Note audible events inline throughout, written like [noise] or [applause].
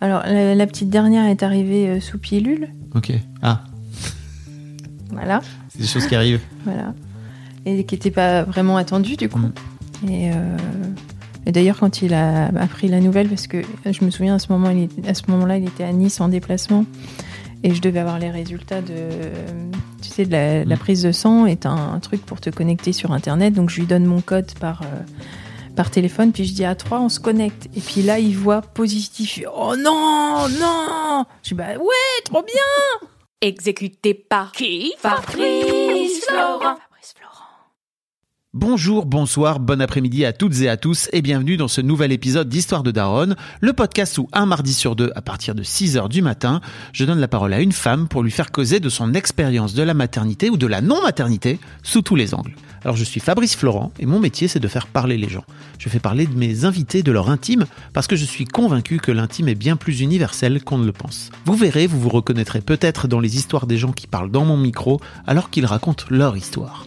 Alors, la, la petite dernière est arrivée euh, sous pilule. Ok. Ah, Voilà. c'est des choses qui arrivent. [laughs] Voilà. Et qui n'était pas vraiment attendu, du coup. Mm. Et, euh, et d'ailleurs, quand il a appris la nouvelle, parce que je me souviens à ce moment, il était- à ce moment-là, il était à Nice en déplacement. Et je devais avoir les résultats de, tu sais, de la, de la Mm. prise de sang est un, un truc pour te connecter sur Internet. Donc je lui donne mon code par, euh, par téléphone, puis je dis à 3, on se connecte. Et puis là, il voit positif. Oh non, non Je dis, bah ouais, trop bien Exécuté par qui? Fabrice Florent. Bonjour, bonsoir, bon après-midi à toutes et à tous et bienvenue dans ce nouvel épisode d'Histoire de Daronne, le podcast où un mardi sur deux, à partir de 6 heures du matin, je donne la parole à une femme pour lui faire causer de son expérience de la maternité ou de la non-maternité sous tous les angles. Alors je suis Fabrice Florent et mon métier c'est de faire parler les gens. Je fais parler de mes invités de leur intime parce que je suis convaincu que l'intime est bien plus universel qu'on ne le pense. Vous verrez, vous vous reconnaîtrez peut-être dans les histoires des gens qui parlent dans mon micro alors qu'ils racontent leur histoire.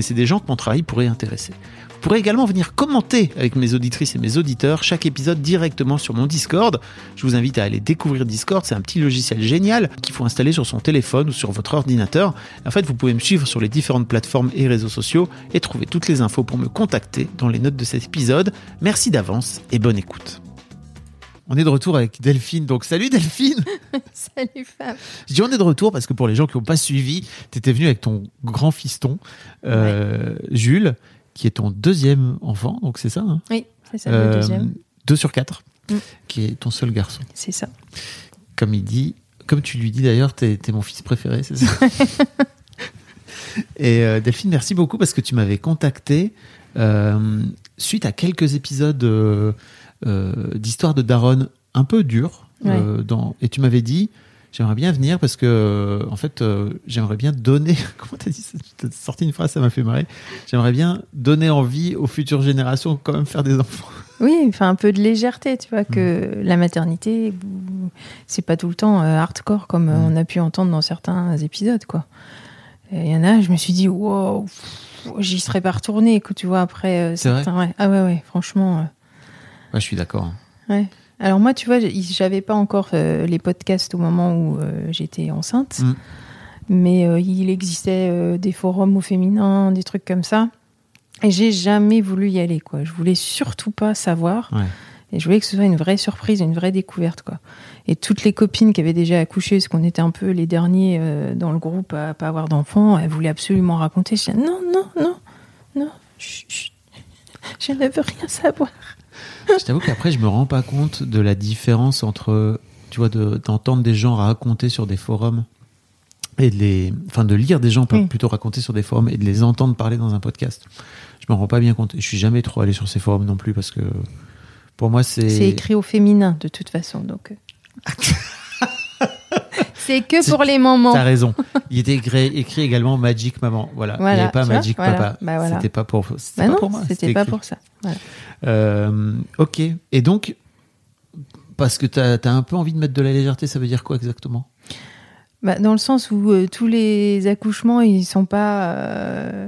des gens que mon travail pourrait intéresser. Vous pourrez également venir commenter avec mes auditrices et mes auditeurs chaque épisode directement sur mon Discord. Je vous invite à aller découvrir Discord, c'est un petit logiciel génial qu'il faut installer sur son téléphone ou sur votre ordinateur. En fait, vous pouvez me suivre sur les différentes plateformes et réseaux sociaux et trouver toutes les infos pour me contacter dans les notes de cet épisode. Merci d'avance et bonne écoute. On est de retour avec Delphine. Donc salut Delphine [laughs] Salut Fab Je dis on est de retour parce que pour les gens qui n'ont pas suivi, tu étais venu avec ton grand fiston, euh, Jules, qui est ton deuxième enfant, donc c'est ça hein? Oui, c'est ça, Euh, le deuxième. Deux sur quatre, Mm. qui est ton seul garçon. C'est ça. Comme il dit, comme tu lui dis d'ailleurs, t'es es mon fils préféré, c'est ça? [laughs] Et euh, Delphine, merci beaucoup parce que tu m'avais contacté euh, suite à quelques épisodes euh, euh, d'histoire de Daronne un peu durs. euh, dans, et tu m'avais dit, j'aimerais bien venir parce que, euh, en fait, euh, j'aimerais bien donner. [laughs] Comment t'as dit t'as sorti une phrase, ça m'a fait marrer. J'aimerais bien donner envie aux futures générations quand même faire des enfants. [laughs] Oui, enfin un peu de légèreté, tu vois, que la maternité, c'est pas tout le temps euh, hardcore comme euh, Mm. on a pu entendre dans certains épisodes, quoi. Il y en a, je me suis dit, wow, j'y serais pas retournée, tu vois, après C'est vrai? certains. ouais. Ah ouais, ouais, franchement. Ouais, je suis d'accord. ouais. Alors moi, tu vois, j'avais pas encore euh, les podcasts au moment où euh, j'étais enceinte, Mm. mais euh, il existait des forums au féminin, des trucs comme ça. Et j'ai jamais voulu y aller, quoi. Je voulais surtout pas savoir. Ouais. Et je voulais que ce soit une vraie surprise, une vraie découverte, quoi. Et toutes les copines qui avaient déjà accouché, parce qu'on était un peu les derniers dans le groupe à pas avoir d'enfants, elles voulaient absolument raconter. Je disais, non, non, non, non, [laughs] je ne veux rien savoir. Je t'avoue qu'après, je me rends pas compte de la différence entre, tu vois, de- d'entendre des gens raconter sur des forums et de les, enfin de lire des gens Oui. plutôt raconter sur des forums et de les entendre parler dans un podcast. Je me rends pas bien compte. Je suis jamais trop allé sur ces forums non plus parce que pour moi c'est. C'est écrit au féminin de toute façon, donc. [laughs] c'est que Tu- pour les moments. T'as raison. Il était écrit, écrit également Magic Maman. Voilà. Il n'y Voilà, avait pas tu vois, Magic voilà. Papa. Bah voilà. C'était pas pour. C'était Bah pas non, pour moi. c'était pas écrit. pour ça. Voilà. Euh, ok. Et donc, parce que t'as as un peu envie de mettre de la légèreté, ça veut dire quoi exactement? Bah, dans le sens où euh, tous les accouchements, ils sont pas, euh,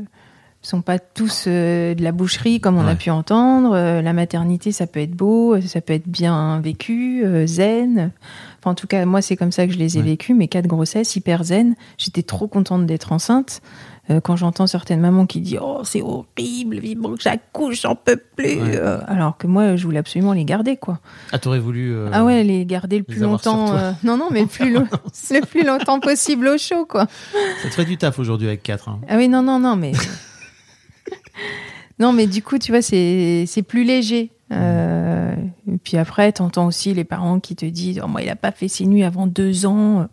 sont pas tous euh, de la boucherie comme on Ouais. a pu entendre. Euh, la maternité, ça peut être beau, ça peut être bien vécu, euh, zen. Enfin, en tout cas, moi, c'est comme ça que je les ai Ouais. vécus. Mes quatre grossesses, hyper zen. J'étais trop contente d'être enceinte. Euh, quand j'entends certaines mamans qui disent oh c'est horrible vivement que j'accouche j'en peux plus Ouais. Euh, alors que moi je voulais absolument les garder quoi Ah, t'aurais voulu. euh, ah ouais les garder le les plus longtemps euh, non non mais le plus, [laughs] lo- le plus longtemps possible au chaud quoi Ça te ferait du taf aujourd'hui avec 4. ah oui, non, non, non, mais. Non, mais du coup, tu vois, c'est plus léger. Euh, et puis après, t'entends aussi les parents qui te disent Oh, moi, il a pas fait ses nuits avant deux ans.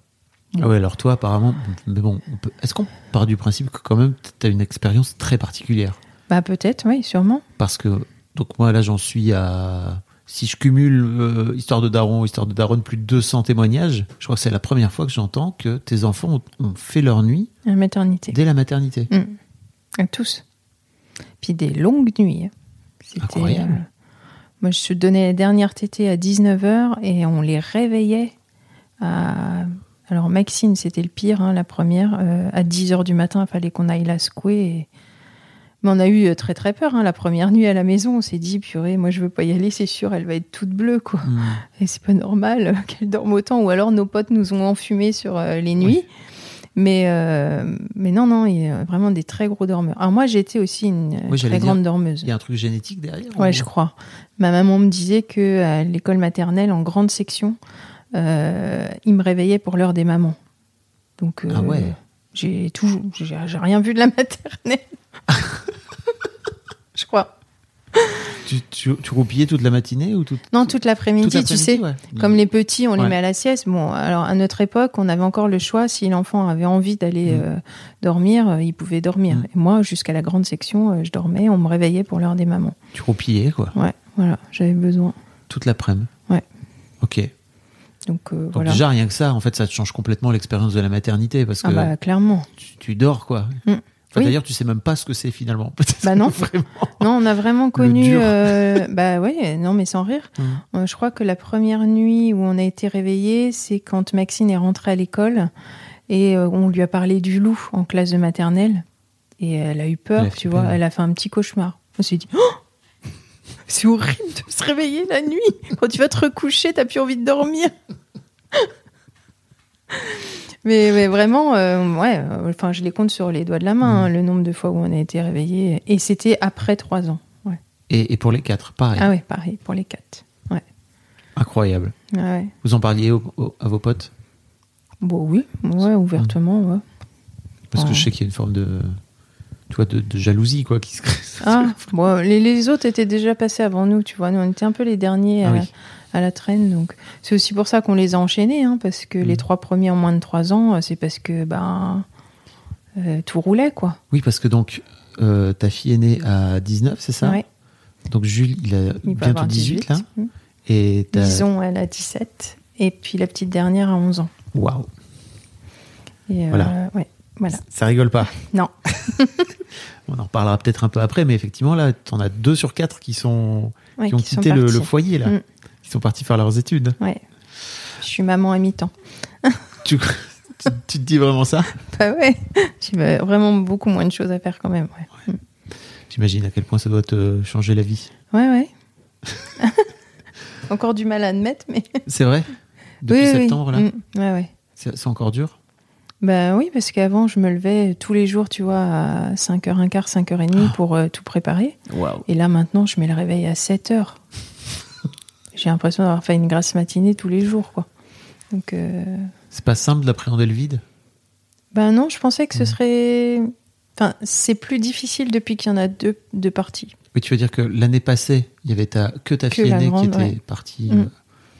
Ah ouais, alors toi, apparemment. Mais bon, est-ce qu'on part du principe que quand même t'as une expérience très particulière? Bah, peut-être, oui, sûrement. Parce que, donc moi là, j'en suis à. Si je cumule euh, Histoire de Daron, Histoire de Daron, plus de 200 témoignages, je crois que c'est la première fois que j'entends que tes enfants ont, ont fait leur nuit La maternité. dès la maternité. À tous. Puis des longues nuits. C'était, Incroyable. euh, moi, je donnais la dernière tétée à 19h et on les réveillait à. Alors, Maxine, c'était le pire, hein, la première. euh, à 10h du matin, il fallait qu'on aille la secouer. et- Mais on a eu euh, très très peur. hein, La première nuit à la maison, on s'est dit, purée, moi je veux pas y aller, c'est sûr, elle va être toute bleue, quoi. Hmm. Et c'est pas normal [laughs] qu'elle dorme autant. Ou alors nos potes nous ont enfumés sur les nuits. Mais, euh, mais non, non, il y a vraiment des très gros dormeurs. Alors moi, j'étais aussi une euh, Oui, très grande dire, dormeuse. Il y a un truc génétique derrière Ouais, ou- je crois. Ma maman me disait que à l'école maternelle, en grande section, euh, ils me réveillaient pour l'heure des mamans. Donc, euh, Ah ouais. j'ai toujours, j'ai rien vu de la [laughs] maternelle. [laughs] je crois. Tu, tu, tu roupillais toute la matinée ou tout, Non, toute l'après-midi, toute tu sais. ouais. Comme les petits, on les met à la sieste. Bon, alors à notre époque, on avait encore le choix. Si l'enfant avait envie d'aller Mm. euh, dormir, euh, il pouvait dormir. Mm. Et moi, jusqu'à la grande section, euh, je dormais. On me réveillait pour l'heure des mamans. Tu roupillais, quoi. Ouais, voilà, j'avais besoin. Toute l'après-midi. Ouais. Ok. Donc, Donc voilà. déjà, rien que ça, en fait, ça te change complètement l'expérience de la maternité parce que Ah bah clairement. tu, tu dors, quoi. Mm. Enfin, Oui. D'ailleurs, tu sais même pas ce que c'est finalement. [laughs] Bah non. Vraiment. Non, on a vraiment connu. euh, bah ouais, non mais sans rire. Mm. Euh, je crois que la première nuit où on a été réveillé, c'est quand Maxine est rentrée à l'école et euh, on lui a parlé du loup en classe de maternelle et elle a eu peur, a tu vois. Elle a fait un petit cauchemar. On s'est dit. [gasps] Oh c'est horrible de se réveiller la nuit. Quand tu vas te recoucher, t'as plus envie de dormir. Mais, mais vraiment, euh, ouais, euh, enfin, je les compte sur les doigts de la main, hein, le nombre de fois où on a été réveillé. Et c'était après trois ans. Ouais. Et, et pour les quatre, pareil. Ah ouais, pareil, pour les quatre. Ouais. Incroyable. Ah ouais. Vous en parliez au- au- à vos potes? Bon, oui, ouais, ouvertement, ouais. Parce que je sais qu'il y a une forme de, tu vois, de, de jalousie, quoi, qui se crée. [laughs] Ah, bon, les, les autres étaient déjà passés avant nous, tu vois. Nous, on était un peu les derniers Ah à, oui. à la traîne. Donc, c'est aussi pour ça qu'on les a enchaînés, hein, parce que les Mm. trois premiers en moins de trois ans, euh, c'est parce que ben, euh, tout roulait, quoi. Oui, parce que donc, euh, ta fille est née à 19, c'est ça? Ouais, Donc Jules, il a il bientôt avoir 18, là. Mm. Et. Lison, elle a 17. Et puis la petite dernière a 11 ans. Waouh, Et, euh, Voilà. ouais, voilà. ça rigole pas. Non. [laughs] On en reparlera peut-être un peu après, mais effectivement, là, t'en as deux sur quatre qui, sont... Ouais, qui ont qui quitté le, foyer, là. Mm. Qui sont partis faire leurs études. Ouais. Je suis maman à mi-temps. [laughs] Tu, tu, tu te dis vraiment ça? Bah ouais. J'ai bah, vraiment beaucoup moins de choses à faire quand même. Ouais, J'imagine à quel point ça doit te changer la vie. ouais. ouais. [laughs] Encore du mal à admettre, mais. C'est vrai? Depuis Oui, oui, oui. septembre, là? Mm. Ouais, ouais. C'est encore dur? Bah oui, parce qu'avant, je me levais tous les jours, tu vois, à 5h15, 5h30 Ah. pour euh, tout préparer. Et là, maintenant, je mets le réveil à 7h. [laughs] J'ai l'impression d'avoir fait une grasse matinée tous les jours, quoi. Donc, euh... C'est pas simple d'appréhender le vide? Bah non, je pensais que ce Mhm. serait. Enfin, c'est plus difficile depuis qu'il y en a deux, deux parties. Oui, tu veux dire que l'année passée, il y avait ta, que ta Que fille aînée qui était ouais. partie Mm.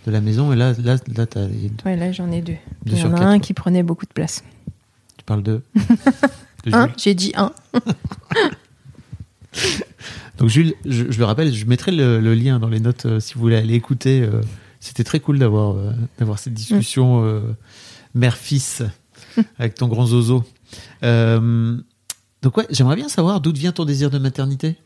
De la maison, et là, là, là deux. Ouais, là, j'en ai deux. Deux Il y en a un qui prenait beaucoup de place. parles de, de [laughs] Un, j'ai dit un. [laughs] Donc Jules, je, je le rappelle, je mettrai le, le lien dans les notes euh, si vous voulez aller écouter. euh, C'était très cool d'avoir euh, d'avoir cette discussion euh, mère-fils [laughs] avec ton grand zozo. Donc ouais, j'aimerais bien savoir d'où vient ton désir de maternité?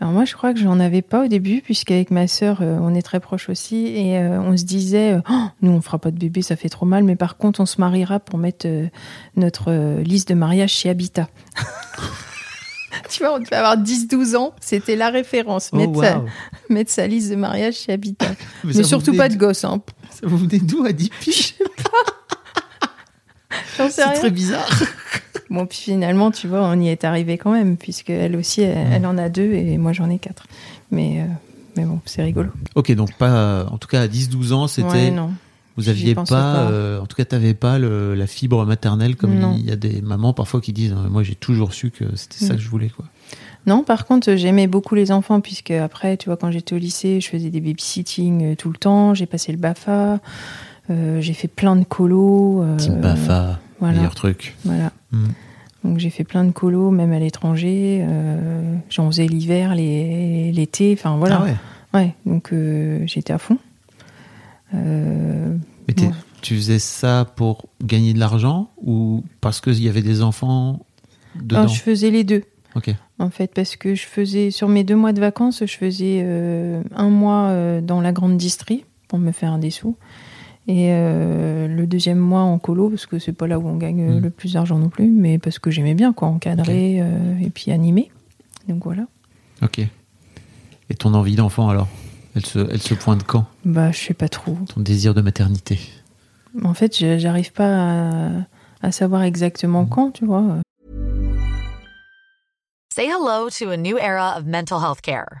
Alors moi, je crois que j'en avais pas au début, puisqu'avec ma sœur, euh, on est très proches aussi, et euh, on se disait, euh, Oh, nous, on fera pas de bébé, ça fait trop mal, mais par contre, on se mariera pour mettre euh, notre liste de mariage chez Habitat. [laughs] tu vois, on devait avoir 10-12 ans, c'était la référence, mettre, sa, waouh. [laughs] mettre sa liste de mariage chez Habitat. [laughs] Mais, surtout pas de gosse, hein. Ça vous venait d'où à 10 piges? C'est très bizarre. Bon, puis finalement, tu vois, on y est arrivé quand même, puisque elle aussi, elle, elle en a deux, et moi, j'en ai quatre. Mais, euh, mais bon, c'est rigolo. Ok, donc pas, en tout cas à 10-12 ans, c'était, Ouais, non. vous aviez pas, euh, en tout cas t'avais pas le- la fibre maternelle comme Non. il y a des mamans parfois qui disent, euh, moi j'ai toujours su que c'était ça Mm. que je voulais quoi. Non, par contre, j'aimais beaucoup les enfants, puisque après, tu vois, quand j'étais au lycée, je faisais des babysitting euh, tout le temps, j'ai passé le BAFA, euh, j'ai fait plein de colos. euh, Team Bafa, voilà. meilleur truc. Voilà. Mm. Donc j'ai fait plein de colos, même à l'étranger. Euh, J'en faisais l'hiver, l'été, enfin voilà. Ah ouais. Ouais, donc euh, j'étais à fond. Euh, Mais t'es- bon. tu faisais ça pour gagner de l'argent ou parce qu'il y avait des enfants dedans? Je faisais les deux. Ok. En fait, parce que je faisais, sur mes deux mois de vacances, je faisais un mois dans la grande distrie pour me faire des sous. Et euh, le deuxième mois en colo, parce que c'est pas là où on gagne euh, Mm. le plus d'argent non plus, mais parce que j'aimais bien, quoi, encadrer euh, et puis animer. Donc voilà. Ok. Et ton envie d'enfant alors? Elle se, elle se pointe quand? Bah, je sais pas trop. Ton désir de maternité? En fait, je- j'arrive pas à, à savoir exactement quand, tu vois. Say hello to a new era of mental health care.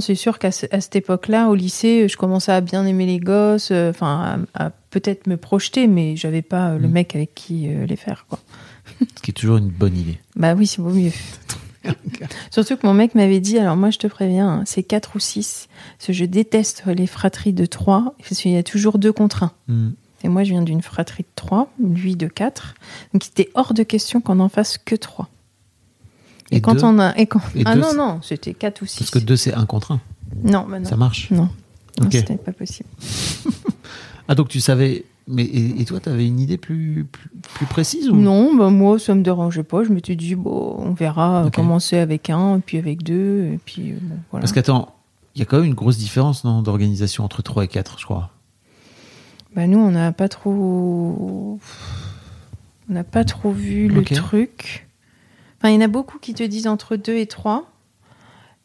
C'est sûr qu'à ce- cette époque-là, au lycée, je commençais à bien aimer les gosses, euh, enfin, à, à peut-être me projeter, mais j'avais pas euh, le Mm. mec avec qui euh, les faire, quoi. Ce qui est toujours une bonne idée. [laughs] Bah oui, c'est vaut mieux. [laughs] Surtout que mon mec m'avait dit, alors moi je te préviens, hein, c'est 4 ou 6, parce que je déteste les fratries de 3, parce qu'il y a toujours deux contre un. Mm. Et moi je viens d'une fratrie de 3, lui de 4, donc il était hors de question qu'on en fasse que 3. Et, Et quand deux on a... Et quand... Et ah deux, non, non, c'était 4 ou 6. Parce que deux c'est un contre un. Non, bah non. Ça marche? Non, non Ok. c'était pas possible. [laughs] Ah donc tu savais. Mais et, et toi t'avais une idée plus, plus, plus précise ou? Non, bah moi ça me dérangeait pas, je m'étais dit, bon, on verra euh, Ok. commencer avec un, puis avec deux, et puis euh, bon, voilà. Parce qu'attends, il y a quand même une grosse différence non, d'organisation entre 3 et 4, je crois. Bah nous, on n'a pas trop, on n'a pas trop vu le truc. Enfin, il y en a beaucoup qui te disent entre deux et trois.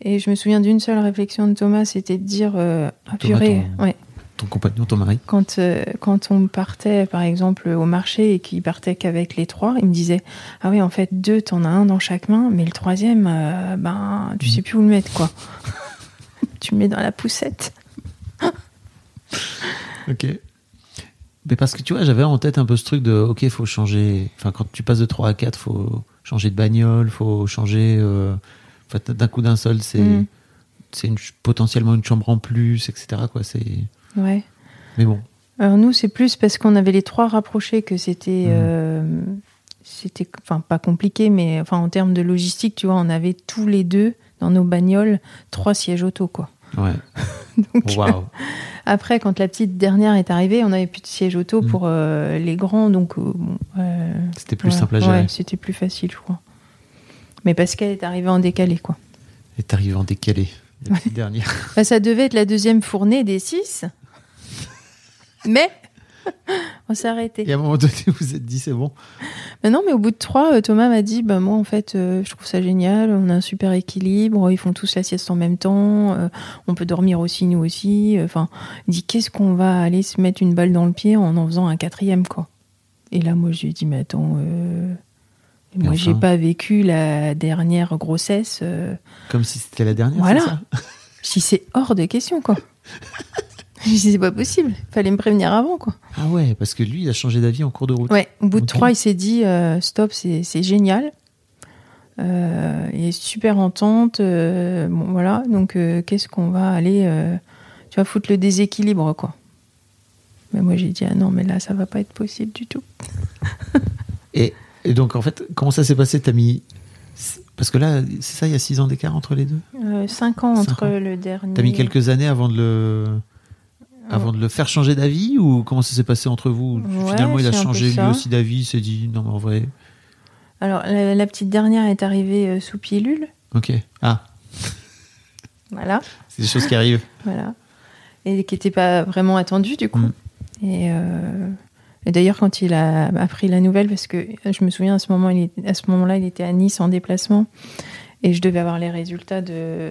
Et je me souviens d'une seule réflexion de Thomas, c'était de dire, euh, ah, Thomas, purée, ton- ouais. Ton compagnon, ton mari. Quand, euh, quand on partait, par exemple, au marché et qu'il partait qu'avec les trois, il me disait Ah oui, en fait, deux, t'en as un dans chaque main, mais le troisième, euh, ben, tu sais plus où le mettre, quoi. [laughs] tu le mets dans la poussette. Ok. Mais parce que tu vois, j'avais en tête un peu ce truc de, ok, faut changer. Enfin, quand tu passes de 3 à 4, faut changer de bagnole, faut changer. euh, d'un coup d'un seul, c'est Mm. c'est potentiellement une chambre en plus, etc. Quoi, c'est. Ouais. Mais bon. Alors nous, c'est plus parce qu'on avait les trois rapprochés que c'était, Mhm. euh, c'était, enfin pas compliqué, mais enfin en termes de logistique, tu vois, on avait tous les deux dans nos bagnoles trois sièges auto, quoi. Ouais. [laughs] Donc, Waouh. Après, quand la petite dernière est arrivée, on n'avait plus de siège auto Mhm. pour euh, les grands, donc euh, bon, euh, C'était plus simple à gérer. ouais, c'était plus facile, je crois. Mais qu'elle est arrivée en décalé, quoi. Et t'arrives en décalé. la petite dernière. [laughs] Bah, ça devait être la deuxième fournée des six. [laughs] Mais on s'est arrêté. Et à un moment donné, vous [laughs] vous êtes dit, c'est bon. Bah non, mais au bout de trois, euh, Thomas m'a dit, bah moi en fait, euh, je trouve ça génial. On a un super équilibre. Ils font tous la sieste en même temps. euh, on peut dormir aussi nous aussi. Enfin, il dit, qu'est-ce qu'on va aller se mettre une balle dans le pied en en faisant un quatrième quoi Et là, moi, je lui ai dit, mais attends, euh, Mais moi, j'ai enfin. pas vécu la dernière grossesse. Comme si c'était la dernière. Voilà. dis, c'est hors de question quoi. [laughs] [laughs] je dis, c'est pas possible. Fallait me prévenir avant quoi. Ah ouais, parce que lui, il a changé d'avis en cours de route. Ouais, au bout de trois, il s'est dit euh, stop, c'est c'est génial. Euh, il est super entente. euh, bon, voilà, donc qu'est-ce qu'on va aller. tu vas foutre le déséquilibre, quoi. Mais moi, j'ai dit ah non, mais là, ça va pas être possible du tout. [laughs] Et, et donc, en fait, comment ça s'est passé T'as mis. Parce que là, c'est ça, il y a six ans d'écart entre les deux? Cinq ans Cinq entre ans. le dernier. T'as mis quelques années avant de le. Avant de le faire changer d'avis ou comment ça s'est passé entre vous? Ouais, Finalement, il a changé lui aussi d'avis, il s'est dit non, mais en vrai. Alors, la, la petite dernière est arrivée euh, sous pilule. Ok. Ah, Voilà. c'est des choses qui arrivent. [laughs] Voilà. Et qui n'était pas vraiment attendu, du coup. Mm. Et, euh, et d'ailleurs, quand il a appris la nouvelle, parce que je me souviens, à ce moment, il à ce moment-là, il était à Nice en déplacement. Et je devais avoir les résultats de,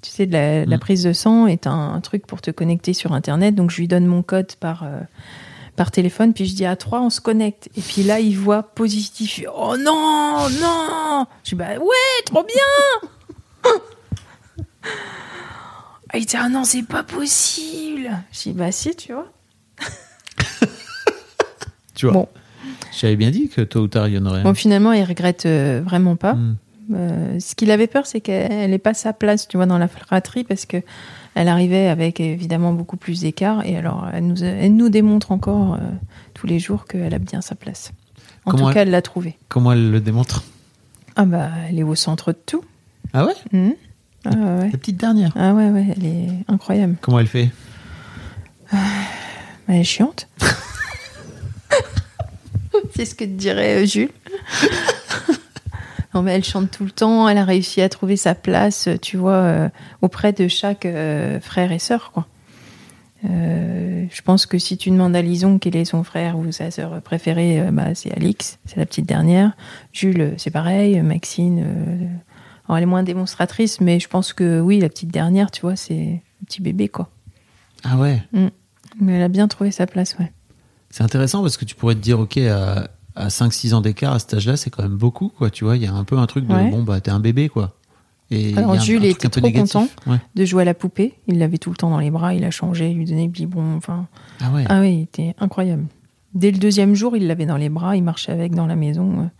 tu sais, de la, Mm. prise de sang est un, un truc pour te connecter sur Internet. Donc, je lui donne mon code par, euh, par téléphone. Puis je dis à 3, on se connecte. Et puis là, il voit positif. Oh non, non Je dis, bah ouais, trop bien Ah, Il dit, ah non, c'est pas possible Je dis, bah si, tu vois. [laughs] Tu vois. Bon. J'avais bien dit que tôt ou tard, il y en aurait. Bon, finalement, il regrette euh, vraiment pas. Hmm. Euh, ce qu'il avait peur, c'est qu'elle n'ait pas sa place, tu vois, dans la fratrie, parce que elle arrivait avec évidemment beaucoup plus d'écart. Et alors, elle nous, elle nous démontre encore euh, tous les jours qu'elle a bien sa place. En Comment tout elle- cas, elle l'a trouvée. Comment elle le démontre? Ah bah, elle est au centre de tout. Ah ouais? Mhm. Ah ouais. La petite dernière. Ah ouais, ouais, elle est incroyable. Comment elle fait? Elle est chiante. [laughs] C'est ce que te dirait euh, Jules. Non, mais elle chante tout le temps. Elle a réussi à trouver sa place, euh, tu vois, euh, auprès de chaque euh, frère et sœur, quoi. Euh, je pense que si tu demandes à Lison quel est son frère ou sa sœur préférée, bah, c'est Alix, c'est la petite dernière. Jules, c'est pareil. Maxine, alors elle est moins démonstratrice, mais je pense que oui, la petite dernière, tu vois, c'est un petit bébé, quoi. Ah ouais? Mais elle a bien trouvé sa place, ouais. C'est intéressant parce que tu pourrais te dire, ok, à, à 5-6 ans d'écart, à cet âge-là, c'est quand même beaucoup, quoi. Tu vois, il y a un peu un truc de, Ouais. bon, bah, t'es un bébé, quoi. Et Alors, Jules était trop négatif. content. Ouais. de jouer à la poupée. Il l'avait tout le temps dans les bras, il a changé, il lui donnait le biberon. Enfin, Ah ouais. ah oui, il était incroyable. Dès le deuxième jour, il l'avait dans les bras, il marchait avec dans la maison.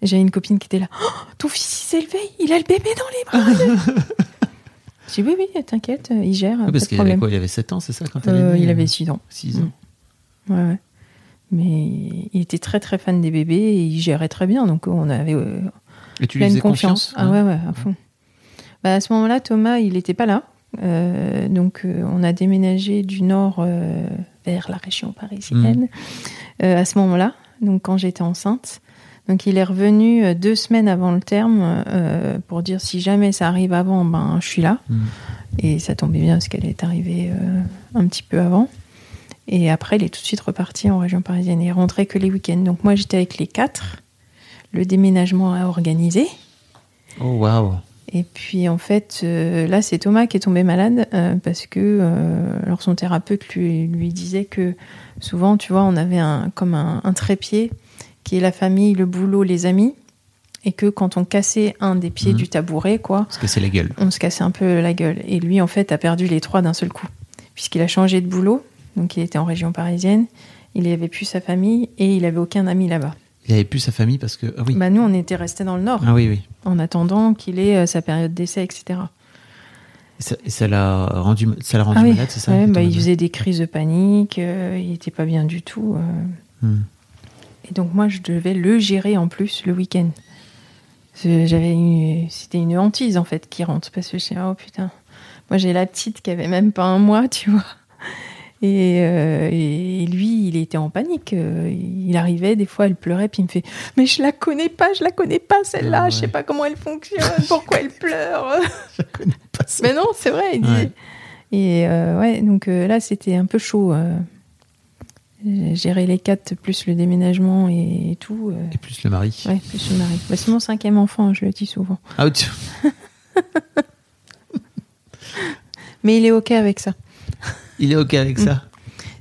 Et J'avais une copine qui était là. Oh, ton fils il s'est levé, il a le bébé dans les bras. [laughs] J'ai dit oui, oui, t'inquiète, il gère, Oui, parce qu'il avait quoi Il avait 7 ans, c'est ça, quand Euh, il euh, avait 6 ans. 6 Mm. ans. Ouais, ouais. Mais il était très très fan des bébés et il gérait très bien, donc on avait euh, Et tu lui pleine confiance. Ah ouais, ouais, à fond. Bah, à ce moment-là, Thomas, il n'était pas là. Euh, donc, euh, on a déménagé du nord vers la région parisienne euh, à ce moment-là, donc quand j'étais enceinte. Donc, il est revenu deux semaines avant le terme pour dire si jamais ça arrive avant, ben je suis là. Mm. Et ça tombait bien parce qu'elle est arrivée un petit peu avant. Et après, il est tout de suite reparti en région parisienne. Il est rentré que les week-ends. Donc, moi, j'étais avec les quatre. Le déménagement à organiser. Oh, waouh. Et puis en fait, euh, là, c'est Thomas qui est tombé malade euh, parce que euh, alors son thérapeute lui, lui disait que souvent, tu vois, on avait un, comme un, un trépied qui est la famille, le boulot, les amis, et que quand on cassait un des pieds Mhm. du tabouret, quoi, Parce que c'est la gueule. on se cassait un peu la gueule. Et lui, en fait, a perdu les trois d'un seul coup, puisqu'il a changé de boulot, donc il était en région parisienne, il avait plus sa famille et il avait aucun ami là-bas. Il avait plus sa famille parce que. Ah oui. Bah nous, on était restés dans le nord, Ah oui, oui. en attendant qu'il ait euh, sa période d'essai, etc. Et ça- et ça l'a rendu, ça l'a rendu Ah oui, malade, c'est ça ouais, bah, il faisait des crises de panique, euh, il était pas bien du tout. euh. Hmm. Et donc moi, je devais le gérer en plus le week-end. J'avais une- c'était une hantise en fait qui rentre parce que je suis oh putain, moi j'ai la petite qui avait même pas un mois, tu vois. Et, euh, et lui, il était en panique. Euh, Il arrivait, des fois, elle pleurait, puis il me fait Mais je la connais pas, je la connais pas, celle-là, Ah je sais ouais. pas comment elle fonctionne, [laughs] pourquoi elle pleure. [laughs] Je connais pas. [laughs] Mais non, c'est vrai, il dit. Ouais. Et euh, ouais, donc euh, là, c'était un peu chaud. gérer les quatre, plus le déménagement et, tout. Et plus le mari. ouais, plus le mari. Bah, c'est mon cinquième enfant, je le dis souvent. Ah, tu- Mais il est OK avec ça. Il est OK avec ça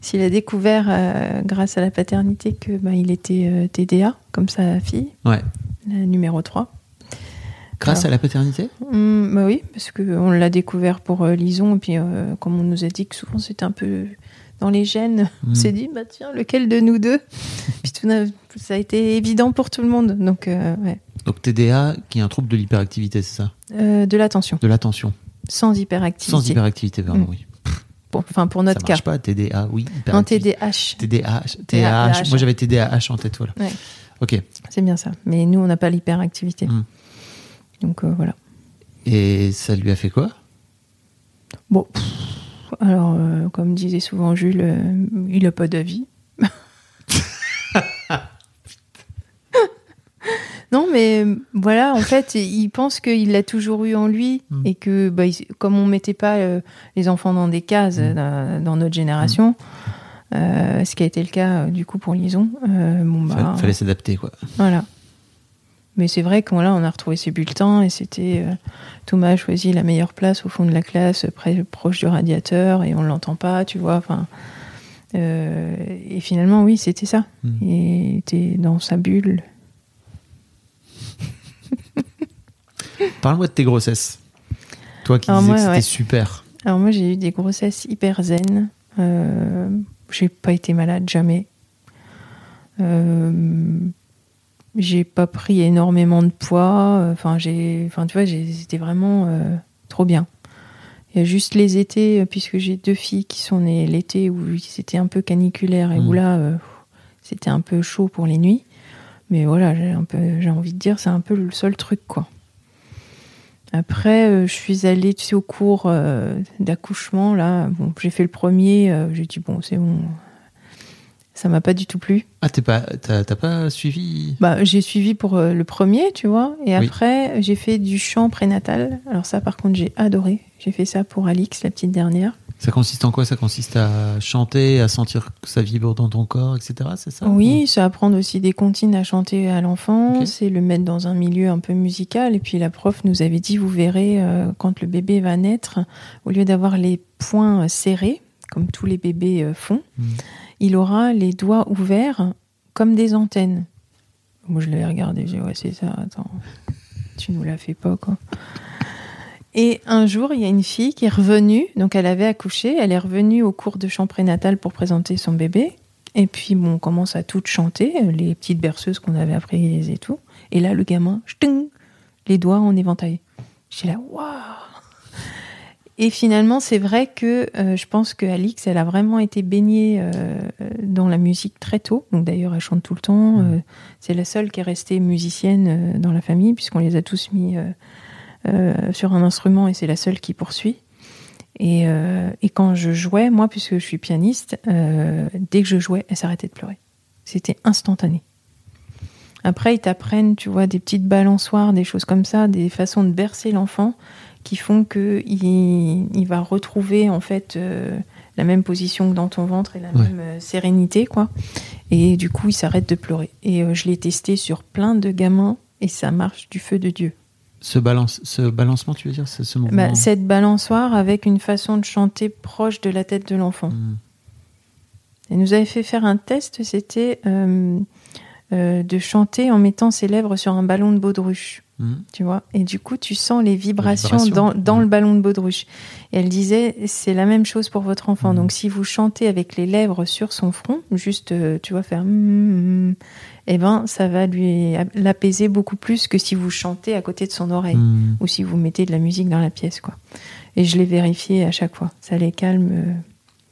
S'il a découvert, euh, grâce à la paternité, que bah, il était euh, TDA, comme sa fille, Ouais. la numéro 3. Grâce Alors. à la paternité? Hum, bah oui, parce qu'on l'a découvert pour euh, Lison, et puis comme on nous a dit que souvent c'était un peu dans les gènes, [laughs] on Mm. s'est dit, bah tiens, lequel de nous deux? [laughs] Puis tout ça a été évident pour tout le monde. Donc, ouais. Donc TDA, qui est un trouble de l'hyperactivité, c'est ça? De l'attention, De l'attention. sans hyperactivité. Sans hyperactivité, pardon, Mm. oui. Pour- Enfin, pour Ça notre cas. marche pas, TDA, oui. Un hyperactivité. TDAH, TDAH. Moi, j'avais TDAH en tête, voilà. Ouais. Ok. c'est bien ça. Mais nous, on n'a pas l'hyperactivité. Mm. Donc euh, voilà. Et ça lui a fait quoi? Bon, pff, alors, euh, comme disait souvent Jules, euh, il n'a pas d'avis. [laughs] non, mais voilà, en fait, il pense qu'il l'a toujours eu en lui Mm. et que, bah, il- comme on mettait pas euh, les enfants dans des cases Mm. dans notre génération, euh, ce qui a été le cas euh, du coup pour Lison, euh, bon, bah, Fa- Fallait s'adapter, quoi. voilà. Mais c'est vrai qu'on là, on a retrouvé ses bulletins et c'était Thomas a choisi la meilleure place au fond de la classe, près, proche du radiateur et on l'entend pas, tu vois. Enfin, euh, et finalement, oui, c'était ça. Mm. Il était dans sa bulle. [laughs] Parle-moi de tes grossesses. Toi qui Alors disais moi, que c'était ouais. super. Alors moi, j'ai eu des grossesses hyper zen. Euh, j'ai pas été malade jamais. Euh, j'ai pas pris énormément de poids. Enfin, j'ai, enfin, tu vois, c'était vraiment euh, trop bien. Il y a juste les étés, puisque j'ai deux filles qui sont nées l'été où c'était un peu caniculaire et où Mhm. là, c'était un peu chaud pour les nuits. Mais voilà, j'ai un peu, j'ai envie de dire, c'est un peu le seul truc, quoi. Après, euh, je suis allée tu sais, au cours euh, d'accouchement. Là, bon, j'ai fait le premier. euh, j'ai dit bon, c'est bon. Ça m'a pas du tout plu. Ah, t'es pas, t'as, pas suivi? Bah, j'ai suivi pour le premier, tu vois. Et Oui. après, j'ai fait du chant prénatal. Alors ça, par contre, j'ai adoré. J'ai fait ça pour Alix, la petite dernière. Ça consiste en quoi? Ça consiste à chanter, à sentir que ça vibre dans ton corps, etc. C'est ça? Oui, c'est apprendre aussi des comptines à chanter à l'enfant, Ok. c'est le mettre dans un milieu un peu musical. Et puis la prof nous avait dit, vous verrez, euh, quand le bébé va naître, au lieu d'avoir les poings euh, serrés, comme tous les bébés euh, font, Mm. il aura les doigts ouverts comme des antennes. Moi, je l'avais regardé, j'ai dit, ouais, c'est ça, attends, tu nous la fais pas, quoi. Et un jour, il y a une fille qui est revenue, donc elle avait accouché, elle est revenue au cours de chant prénatal pour présenter son bébé. Et puis, bon, on commence à toutes chanter, euh, les petites berceuses qu'on avait apprises et tout. Et là, le gamin, ch'ting, les doigts en éventail. J'étais là, waouh Et finalement, c'est vrai que euh, je pense que Alix, elle a vraiment été baignée euh, dans la musique très tôt. Donc d'ailleurs, elle chante tout le temps. Euh, c'est la seule qui est restée musicienne dans la famille, puisqu'on les a tous mis sur un instrument et c'est la seule qui poursuit. Et, euh, et quand je jouais, moi, puisque je suis pianiste, euh, dès que je jouais, elle s'arrêtait de pleurer. C'était instantané. Après, ils t'apprennent, tu vois, des petites balançoires, des choses comme ça, des façons de bercer l'enfant qui font que il, il va retrouver en fait euh, la même position que dans ton ventre et la Ouais. même euh, sérénité, quoi. Et du coup, il s'arrête de pleurer. Et euh, je l'ai testé sur plein de gamins et ça marche du feu de Dieu. Ce, balance, ce balancement, tu veux dire ce mouvement Bah, cette balançoire avec une façon de chanter proche de la tête de l'enfant. Mm. Elle nous avait fait faire un test, c'était euh, euh, de chanter en mettant ses lèvres sur un ballon de baudruche, Mm. tu vois. Et du coup, tu sens les vibrations, vibrations, dans, dans ouais. le ballon de baudruche. Et elle disait, c'est la même chose pour votre enfant. Mhm. Donc, si vous chantez avec les lèvres sur son front, juste, euh, tu vois, faire, eh ben, ça va lui l'apaiser beaucoup plus que si vous chantez à côté de son oreille ou si vous mettez de la musique dans la pièce, quoi. Et je l'ai vérifié à chaque fois. Ça les calme. euh,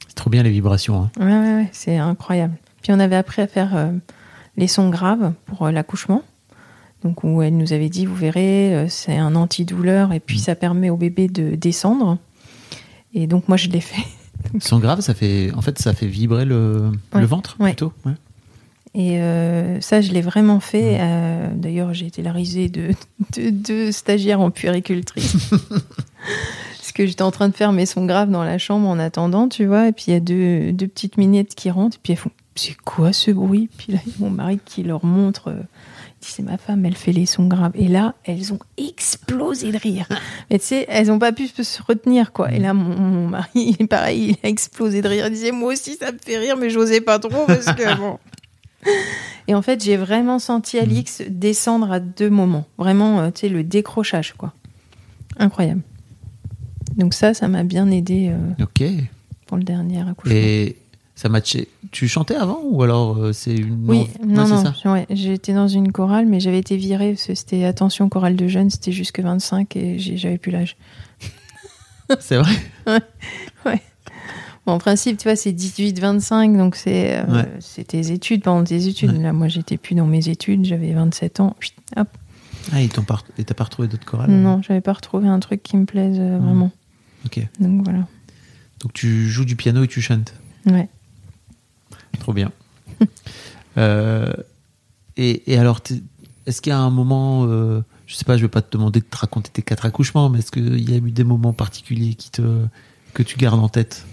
C'est trop bien les vibrations. hein. Ouais, ouais, ouais, c'est incroyable. Puis on avait appris à faire euh, les sons graves pour euh, l'accouchement. Donc où elle nous avait dit, vous verrez, euh, c'est un antidouleur et puis Mm. ça permet au bébé de descendre. Et donc moi je l'ai fait. [laughs] Son grave, ça fait, en fait, ça fait vibrer le, Ouais. le ventre Ouais. plutôt. Ouais. Et euh, ça, je l'ai vraiment fait. Euh, D'ailleurs, j'ai été la risée de, [laughs] de, de stagiaires en puéricultrice. [laughs] Parce que j'étais en train de faire mes sons graves dans la chambre en attendant, tu vois. Et puis il y a deux, deux petites minettes qui rentrent. Et puis elles font C'est quoi ce bruit Puis là, mon mari qui leur montre. euh, il dit C'est ma femme, elle fait les sons graves. Et là, elles ont explosé de rire. [laughs] Mais tu sais, elles n'ont pas pu se retenir, quoi. Et là, mon, mon mari, pareil, il a explosé de rire. Il disait Moi aussi, ça me fait rire, mais j'osais pas trop parce que bon. Et en fait, j'ai vraiment senti Alix descendre à deux moments. Vraiment, euh, tu sais, le décrochage, quoi. Incroyable. Donc ça, ça m'a bien aidé euh, Ok. pour le dernier accouchement. Et ça matchait. Tu chantais avant ou alors euh, c'est une. Oui, non, Ouais, non, ça ouais, j'étais dans une chorale, mais j'avais été virée parce que c'était attention chorale de jeunes, c'était jusque 25 et j'avais plus l'âge. [laughs] C'est vrai. Bon, en principe, tu vois, c'est 18-25, donc c'est euh, Ouais. c'est tes études, pendant tes études. Ouais. Là, moi, j'étais plus dans mes études, j'avais 27 ans. Chut, hop. Ah, et t'as pas retrouvé d'autres chorales Non, j'avais pas retrouvé un truc qui me plaise euh, vraiment. Ok. Donc voilà. Donc tu joues du piano et tu chantes? Ouais. Trop bien. [laughs] Euh, et, et alors, est-ce qu'il y a un moment, euh, je sais pas, je vais pas te demander de te raconter tes quatre accouchements, mais est-ce qu'il y a eu des moments particuliers qui te, que tu gardes en tête?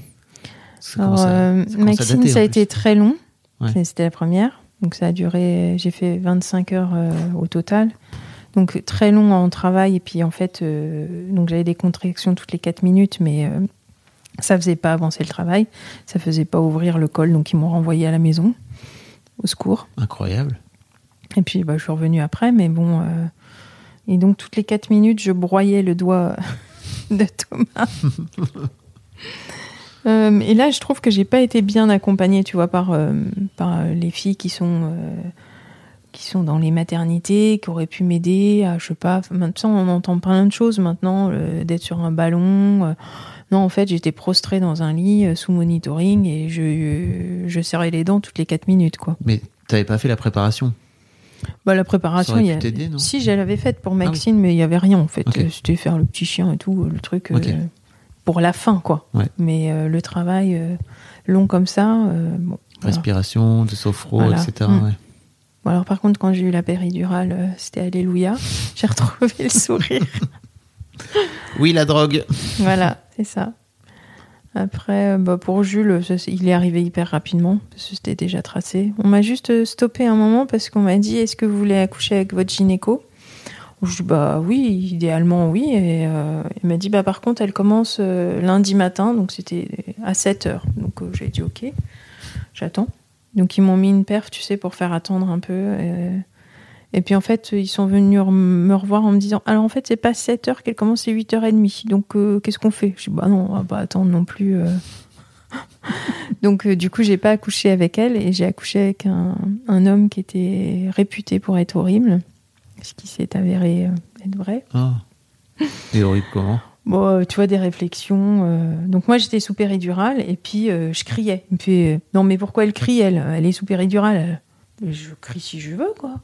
Alors, euh, ça à Maxine, dater, ça a été très long. Ouais. C'était la première. Donc ça a duré, j'ai fait 25 heures euh, au total. Donc très long en travail. Et puis en fait, euh, donc j'avais des contractions toutes les 4 minutes, mais euh, ça faisait pas avancer le travail. Ça faisait pas ouvrir le col. Donc ils m'ont renvoyé à la maison, au secours. Incroyable. Et puis bah, je suis revenue après, mais bon. euh, Et donc toutes les 4 minutes, je broyais le doigt [laughs] de Thomas. [laughs] Euh, et là, je trouve que j'ai pas été bien accompagnée, tu vois, par, euh, par les filles qui sont, qui sont dans les maternités, qui auraient pu m'aider à, je sais pas, maintenant on entend plein de choses maintenant, euh, d'être sur un ballon. euh. Non, en fait, j'étais prostrée dans un lit euh, sous monitoring et je, je serrais les dents toutes les 4 minutes, quoi. Mais t'avais pas fait la préparation Bah, la préparation, il y a... non si je l'avais faite pour Ah oui. Maxine, mais il y avait rien en fait. Euh, C'était faire le petit chien et tout, euh, le truc euh, pour la fin, quoi. Ouais. Mais euh, le travail euh, long comme ça, bon. Respiration, de sophro, Voilà. etc. Ouais. Bon, alors par contre, quand j'ai eu la péridurale, c'était Alléluia. [laughs] J'ai retrouvé le sourire. [laughs] Oui, la drogue. voilà, c'est ça. Après, euh, bah, pour Jules, il est arrivé hyper rapidement, parce que c'était déjà tracé. On m'a juste euh, stoppé un moment parce qu'on m'a dit Est-ce que vous voulez accoucher avec votre gynéco? Je dis Bah oui, idéalement oui. Et euh, il m'a dit Bah par contre, elle commence lundi matin, donc c'était à 7 heures. Donc j'ai dit Ok, j'attends. Donc ils m'ont mis une perf, tu sais, pour faire attendre un peu. euh, et puis en fait, ils sont venus me revoir en me disant Alors en fait, c'est pas 7 heures qu'elle commence, c'est 8h30. Donc euh, qu'est-ce qu'on fait? Je dis Bah non, on va pas attendre non plus. euh. [laughs] Donc euh, du coup, j'ai pas accouché avec elle et j'ai accouché avec un, un homme qui était réputé pour être horrible, ce qui s'est avéré être vrai. Ah. Et horrible comment? Bon, tu vois, des réflexions. euh, Donc moi, j'étais sous péridurale et puis euh, je criais. Euh, Non, mais pourquoi elle crie, elle? Elle est sous péridurale. elle. Je crie si je veux, quoi.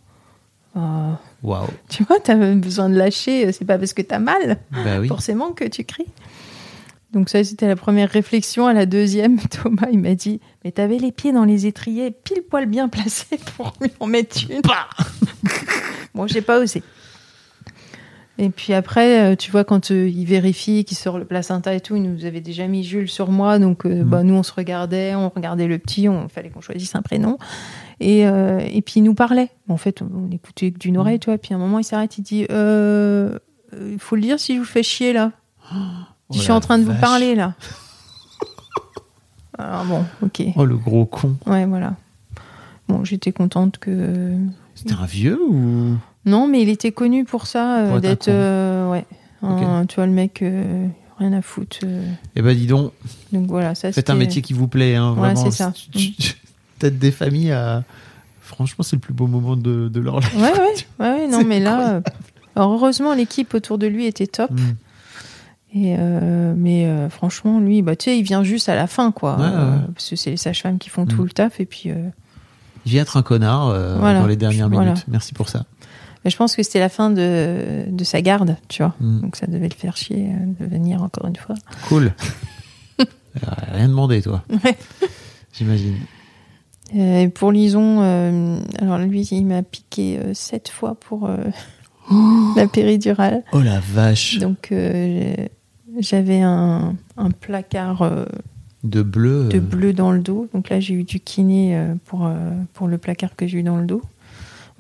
Euh, Waouh. tu vois, t'as besoin de lâcher, euh, c'est pas parce que t'as mal, Bah oui. forcément, que tu cries. Donc ça, c'était la première réflexion. À la deuxième, [laughs] Thomas, il m'a dit Mais t'avais les pieds dans les étriers, pile poil bien placés pour lui en mettre une. [laughs] bon, j'ai pas osé. Et puis après, euh, tu vois, quand euh, il vérifie qu'il sort le placenta et tout, il nous avait déjà mis Jules sur moi. Donc, euh, Mhm. bah, nous, on se regardait, on regardait le petit, on fallait qu'on choisisse un prénom. Et, euh, et puis, il nous parlait. En fait, on, on écoutait que d'une oreille, tu vois. Puis à un moment, il s'arrête, il dit Il faut le dire si je vous fais chier, là. Oh je suis en train de vous parler, là. Alors [laughs] bon, ok. Oh le gros con. Ouais, voilà. Bon, j'étais contente que. C'était un vieux ou? Non, mais il était connu pour ça, euh, Pour d'être. euh, ouais. Un- tu vois, le mec, euh, rien à foutre. Eh ben dis donc, donc voilà, ça faites un métier qui vous plaît, hein, Ouais, vraiment. c'est ça. [laughs] Tête des familles à. Franchement, c'est le plus beau moment de, de leur life. Ouais, ouais, [laughs] ouais, ouais, non, mais là. alors, heureusement, l'équipe autour de lui était top. Mm. Et euh, mais euh, franchement, lui, bah, tu sais, il vient juste à la fin, quoi. Ouais, Euh, ouais. parce que c'est les sages-femmes qui font Mm. tout le taf. Et puis, Il vient être un connard Voilà. dans les dernières minutes. Merci pour ça. Mais je pense que c'était la fin de, de sa garde, tu vois. Mm. Donc ça devait le faire chier euh, de venir encore une fois. Cool. [laughs] Euh, Rien demandé, toi. Ouais. J'imagine. Euh, pour Lison, euh, alors lui, il m'a piqué euh, sept fois pour euh, [laughs] la péridurale. Oh la vache. Donc j'avais un, un placard De bleu. de bleu dans le dos. Donc là, j'ai eu du kiné pour, pour le placard que j'ai eu dans le dos.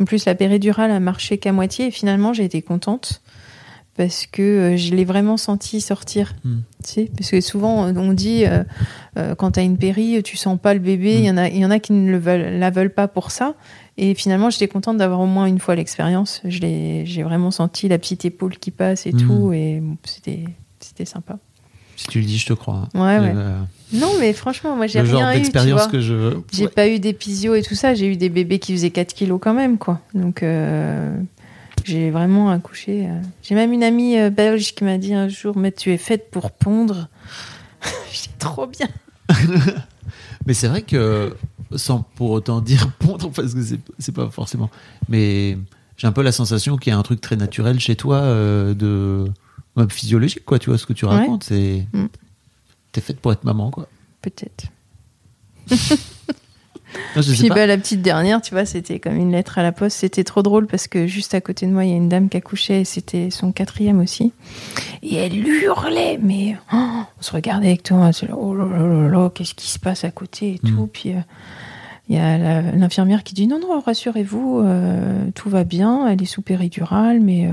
En plus, la péridurale a marché qu'à moitié et finalement, j'ai été contente parce que euh, je l'ai vraiment senti sortir. Hmm. Tu sais, parce que souvent, on dit euh, euh, quand tu as une péri, tu sens pas le bébé. Il y en a, y en a qui ne le veulent, la veulent pas pour ça. Et finalement, j'étais contente d'avoir au moins une fois l'expérience. J'ai vraiment senti la petite épaule qui passe et Hmm. tout. Et bon, c'était sympa. Si tu le dis, je te crois. Ouais, ouais. Euh, Non, mais franchement, moi, j'ai le genre rien eu. d'expérience que je veux. J'ai pas eu d'épisio et tout ça. J'ai eu des bébés qui faisaient 4 kilos quand même, quoi. Donc, euh, j'ai vraiment accouché. euh. J'ai même une amie belge qui m'a dit un jour, mais tu es faite pour pondre. [laughs] J'étais trop bien. [laughs] Mais c'est vrai que, sans pour autant dire [laughs] pondre, parce que c'est- pas forcément. Mais j'ai un peu la sensation qu'il y a un truc très naturel chez toi, de. Même physiologique, quoi, tu vois, ce que tu Ouais. racontes. C'est. Mm. T'es faite pour être maman, quoi. Peut-être. [laughs] Non, je sais Puis pas. bah, la petite dernière, tu vois, c'était comme une lettre à la poste. C'était trop drôle parce que juste à côté de moi, il y a une dame qui accouchait et c'était son quatrième aussi. Et elle hurlait, mais oh, on se regardait avec toi. on se dit, Oh là là là là, qu'est-ce qui se passe à côté et tout. Mm. Puis euh, il y a l'infirmière qui dit non, non, rassurez-vous, euh, tout va bien. Elle est sous péridurale, mais euh,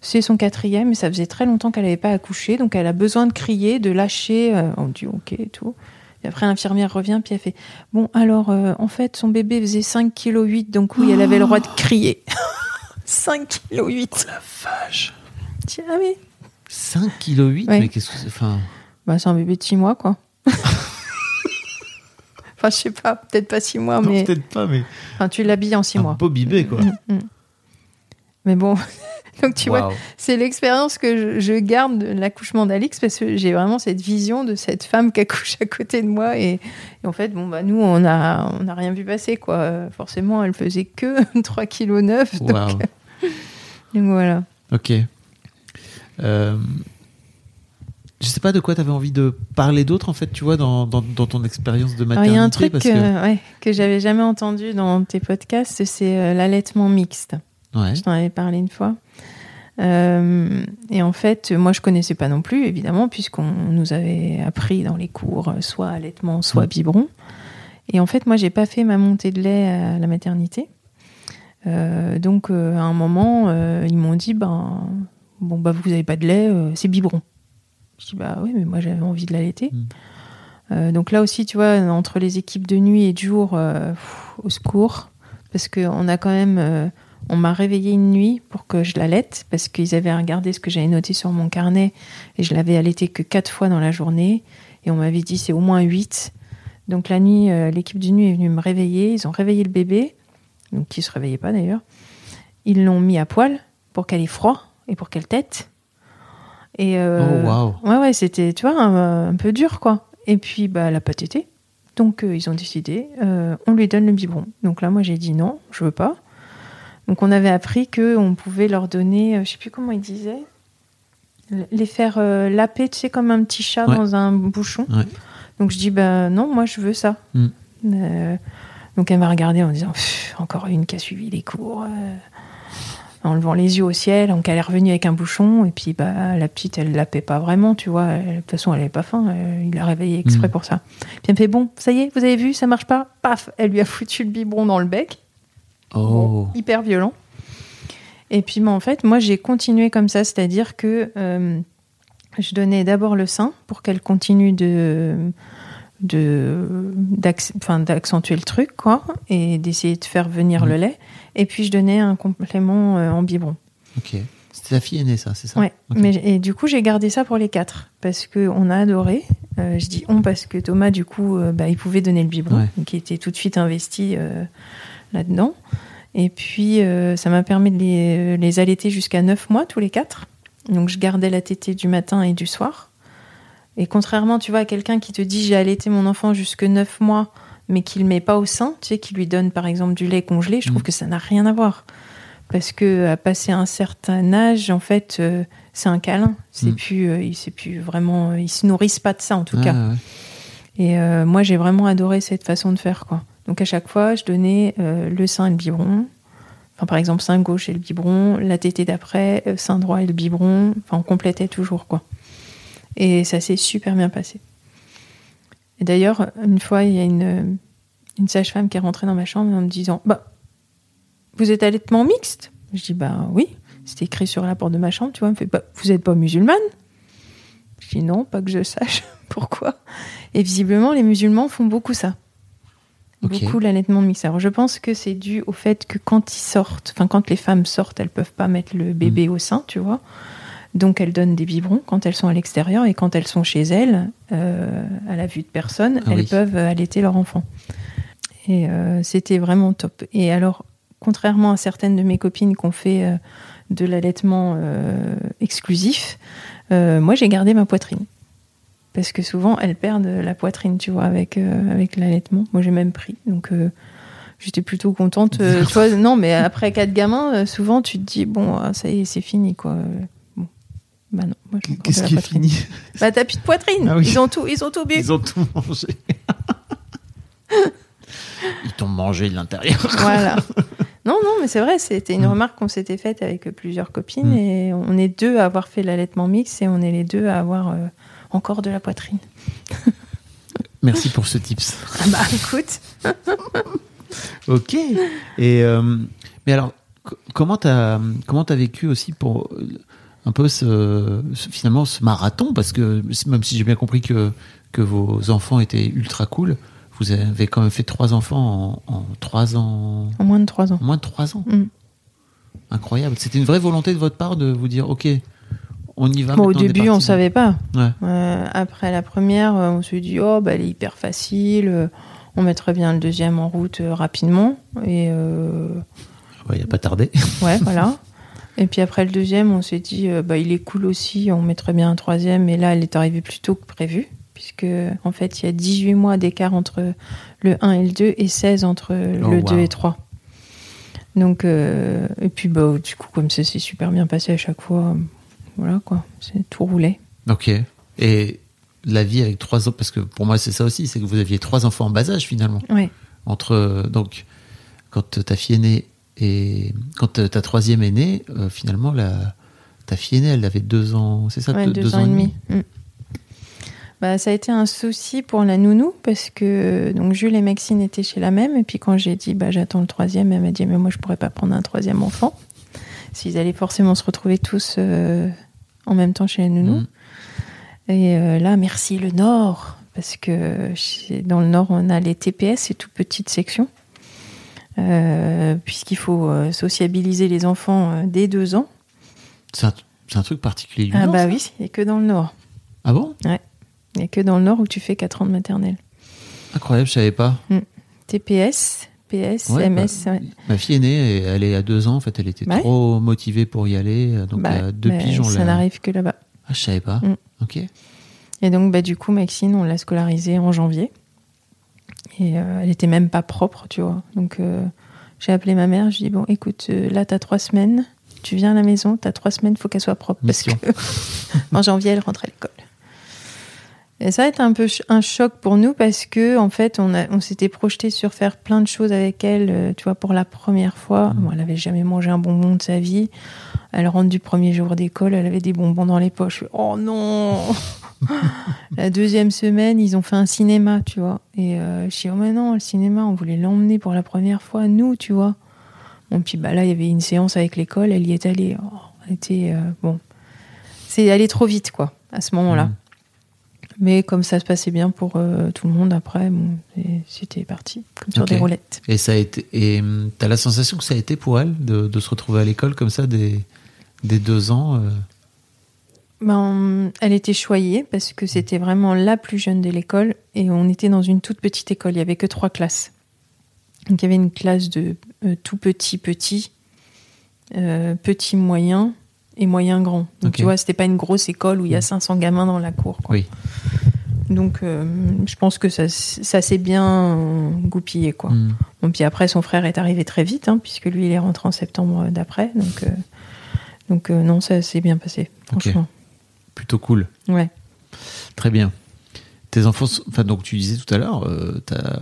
c'est son quatrième et ça faisait très longtemps qu'elle n'avait pas accouché. Donc elle a besoin de crier, de lâcher. euh, on dit ok et tout. Et après, l'infirmière revient, puis elle fait Bon, alors, euh, en fait, son bébé faisait 5,8 kg, donc oui, elle avait le droit de crier. [laughs] 5,8 kg. La vache. Tiens, oui. 5 kg 8 Ouais. mais qu'est-ce que c'est Enfin, Bah, c'est un bébé de 6 mois, quoi. [laughs] enfin, je sais pas, peut-être pas 6 mois, non, mais. peut-être pas, mais Enfin, tu l'habilles en 6 un mois. beau bibé, quoi. Mm, mm. Mais bon, [laughs] donc tu vois, c'est l'expérience que je, je garde de l'accouchement d'Alix parce que j'ai vraiment cette vision de cette femme qui accouche à côté de moi et, et en fait bon bah nous on a on a rien vu passer quoi forcément elle faisait que 3 kg 9 donc, Waouh. [laughs] donc voilà Ok. Euh, je sais pas de quoi tu avais envie de parler d'autre, en fait, tu vois, dans, dans, dans ton expérience de maternité. il y a un truc parce que, que... ouais, que j'avais jamais entendu dans tes podcasts c'est euh, l'allaitement mixte Ouais. Je t'en avais parlé une fois. Euh, et en fait, moi, je connaissais pas non plus, évidemment, puisqu'on nous avait appris dans les cours euh, soit allaitement, soit Mm. biberon. Et en fait, moi, j'ai pas fait ma montée de lait à la maternité. Euh, donc, euh, à un moment, euh, ils m'ont dit, ben, bon, bah, vous avez pas de lait, euh, c'est biberon. Je dis, bah oui, mais moi, j'avais envie de l'allaiter. Mm. Euh, donc là aussi, tu vois, entre les équipes de nuit et de jour, euh, pff, au secours, parce qu'on a quand même, euh, on m'a réveillée une nuit pour que je l'allaite, parce qu'ils avaient regardé ce que j'avais noté sur mon carnet, et je l'avais allaité que quatre fois dans la journée, et on m'avait dit c'est au moins huit. Donc la nuit, l'équipe de nuit est venue me réveiller, ils ont réveillé le bébé, donc qui se réveillait pas d'ailleurs. Ils l'ont mis à poil pour qu'elle ait froid et pour qu'elle tète. Et euh, Oh, ouais, ouais, c'était, tu vois, un, un peu dur, quoi. Et puis, bah, elle a pas tété. Donc, euh, ils ont décidé, euh, on lui donne le biberon. Donc là, moi, j'ai dit non, je veux pas. Donc, on avait appris que on pouvait leur donner, je sais plus comment ils disaient, les faire laper, tu sais, comme un petit chat Ouais. dans un bouchon. Ouais. Donc, je dis, bah non, moi, je veux ça. Mm. Donc, elle m'a regardé en disant, encore une qui a suivi les cours. En levant les yeux au ciel, donc elle est revenue avec un bouchon, et puis bah, la petite, elle lapait pas vraiment, tu vois, elle- de toute façon, elle avait pas faim, euh, il l'a réveillée exprès Mhm. pour ça. Puis elle me fait, bon, ça y est, vous avez vu, ça marche pas, paf, elle lui a foutu le biberon dans le bec, Oh. Bon, hyper violent. Et puis bah, en fait, moi j'ai continué comme ça, c'est-à-dire que euh, je donnais d'abord le sein pour qu'elle continue de de d'accentuer le truc quoi et d'essayer de faire venir Mhm. le lait. Et puis je donnais un complément euh, en biberon. Ok. C'était ta fille aînée, ça, c'est ça? Ouais. Mais et du coup j'ai gardé ça pour les quatre parce que on a adoré. Euh, je dis on parce que Thomas du coup euh, bah, il pouvait donner le biberon Ouais. il était tout de suite investi là-dedans. Et puis ça m'a permis de les, les allaiter jusqu'à 9 mois tous les quatre. Donc je gardais la tétée du matin et du soir et contrairement tu vois à quelqu'un qui te dit j'ai allaité mon enfant jusque 9 mois mais qui le met pas au sein tu sais qui lui donne par exemple du lait congelé je trouve Mm. que ça n'a rien à voir parce que à passer un certain âge en fait euh, c'est un câlin c'est Mm. plus euh, il c'est plus vraiment euh, ils se nourrissent pas de ça en tout Ah, cas ouais. Et euh, moi, j'ai vraiment adoré cette façon de faire, quoi. Donc à chaque fois, je donnais euh, le sein et le biberon. Enfin, par exemple, sein gauche et le biberon, la tétée d'après, euh, sein droit et le biberon. Enfin, on complétait toujours, quoi. Et ça s'est super bien passé. Et d'ailleurs, une fois, il y a une, une sage-femme qui est rentrée dans ma chambre en me disant Bah, vous êtes allaitement mixte? Je dis Bah oui. C'était écrit sur la porte de ma chambre, tu vois. Elle me fait bah, Vous n'êtes pas musulmane? Je dis Non, pas que je sache. [laughs] Pourquoi Et visiblement, les musulmans font beaucoup ça. Beaucoup l'allaitement mixte. Alors, je pense que c'est dû au fait que quand ils sortent, enfin, quand les femmes sortent, elles peuvent pas mettre le bébé au sein, tu vois. Donc, elles donnent des biberons quand elles sont à l'extérieur et quand elles sont chez elles, euh, à la vue de personne, Ah elles oui. peuvent allaiter leur enfant. Et euh, c'était vraiment top. Et alors, contrairement à certaines de mes copines qui ont fait euh, de l'allaitement exclusif, moi j'ai gardé ma poitrine. Parce que souvent elles perdent la poitrine, tu vois, avec, avec l'allaitement. Moi j'ai même pris. Donc j'étais plutôt contente. Euh, tu vois, non, mais après quatre gamins, euh, souvent tu te dis, bon, ah, ça y est, c'est fini, quoi. Bah non, moi Qu'est-ce qui est poitrine. fini Bah t'as plus de poitrine. Ah oui. Ils ont tout, ils ont tout bu. Ils ont tout mangé. [laughs] Ils t'ont mangé de l'intérieur. Voilà. [laughs] Non, non, mais c'est vrai, c'était une remarque qu'on s'était faite avec euh, plusieurs copines Mm. et on est deux à avoir fait l'allaitement mix et on est les deux à avoir euh, encore de la poitrine. [laughs] Merci pour ce tips. Ah bah écoute. Ok. Et euh, mais alors, comment t'as comment t'as vécu aussi pour euh, un peu ce, ce- finalement ce marathon parce que même si j'ai bien compris que que vos enfants étaient ultra cool, vous avez quand même fait trois enfants en, en trois ans, En moins de trois ans. en moins de trois ans. Mm. Incroyable. C'était une vraie volonté de votre part de vous dire, ok, on y va. Bon, au début, on parti. savait pas. Ouais. Euh, après la première, euh, on se dit, oh, bah, elle est hyper facile. euh, On mettrait bien le deuxième en route euh, rapidement. Et euh, Ouais, il a pas tardé. ouais, voilà. [laughs] Et puis après le deuxième, on s'est dit, euh, bah, il est cool aussi, on mettrait bien un troisième. Et là, elle est arrivée plus tôt que prévu. Puisque, en fait, il y a 18 mois d'écart entre le 1 et le 2 et 16 entre Oh, le wow. 2 et 3. Donc, euh, et puis, bah, du coup, comme ça s'est super bien passé à chaque fois, voilà quoi, c'est tout roulé. Ok. Et la vie avec trois ans, parce que pour moi c'est ça aussi, c'est que vous aviez trois enfants en bas âge finalement. Ouais. Entre donc quand ta fille est née et quand ta troisième est née, euh, finalement la ta fille aînée elle avait deux ans, c'est ça, Ouais, deux, ans, et demi. Mm. Bah, ça a été un souci pour la nounou parce que donc Jules et Maxine étaient chez la même et puis quand j'ai dit bah j'attends le troisième, elle m'a dit mais moi je pourrais pas prendre un troisième enfant s'ils allaient forcément se retrouver tous euh, en même temps chez la nounou. Mhm. Et euh, là merci le Nord parce que chez- dans le Nord on a les TPS, c'est toute petite section. Euh, puisqu'il faut euh, sociabiliser les enfants euh, dès deux ans. C'est un, truc particulier. du Ah Nord, bah ça oui, il n'y a que dans le Nord. Ah bon? Il n'y a que dans le Nord où tu fais 4 ans de maternelle. Incroyable, je savais pas. TPS, PS, Ouais, MS. bah, ouais. Ma fille aînée, elle est à deux ans en fait, elle était Ouais. trop motivée pour y aller, donc Bah, à deux piges on ça n'arrive que là-bas. Ah je savais pas. Mm. Ok. Et donc, bah, du coup, Maxine, on l'a scolarisée en janvier. Et euh, elle était même pas propre, tu vois. Donc, euh, j'ai appelé ma mère. Je lui ai dit Bon, écoute, euh, là, t'as trois semaines. Tu viens à la maison, t'as trois semaines, faut qu'elle soit propre. Parce que [laughs] en janvier, elle rentre à l'école. Et ça a été un peu un choc pour nous parce que, en fait, on, a- on s'était projeté sur faire plein de choses avec elle, tu vois, pour la première fois. Bon, elle avait jamais mangé un bonbon de sa vie. Elle rentre du premier jour d'école, elle avait des bonbons dans les poches. Oh non [gasps] La deuxième semaine, ils ont fait un cinéma, tu vois. Et euh, je dis, oh mais non, le cinéma, on voulait l'emmener pour la première fois, nous, tu vois. Bon, puis bah, là, il y avait une séance avec l'école, elle y est allée. Oh, elle était, euh, bon. C'est allé trop vite, quoi, à ce moment-là. Mhm. Mais comme ça se passait bien pour euh, tout le monde après, bon, c'était parti, comme sur des roulettes. Et ça a été. Et hum, t'as la sensation que ça a été pour elle de, de se retrouver à l'école comme ça des, des deux ans. Ben, elle était choyée parce que c'était vraiment la plus jeune de l'école et on était dans une toute petite école. Il y avait que trois classes. Donc il y avait une classe de euh, tout petit, petit, euh, petit, moyen et moyen grand. Donc tu vois, c'était pas une grosse école où il y a 500 gamins dans la cour. quoi. Oui. Donc euh, je pense que ça, ça s'est bien goupillé. Quoi. hum. Bon, puis après, son frère est arrivé très vite, hein, puisque lui, il est rentré en septembre d'après. Donc, euh, donc euh, non, ça s'est bien passé, franchement. Plutôt cool. Ouais. Très bien. tes enfants, enfin donc tu disais tout à l'heure, euh, t'as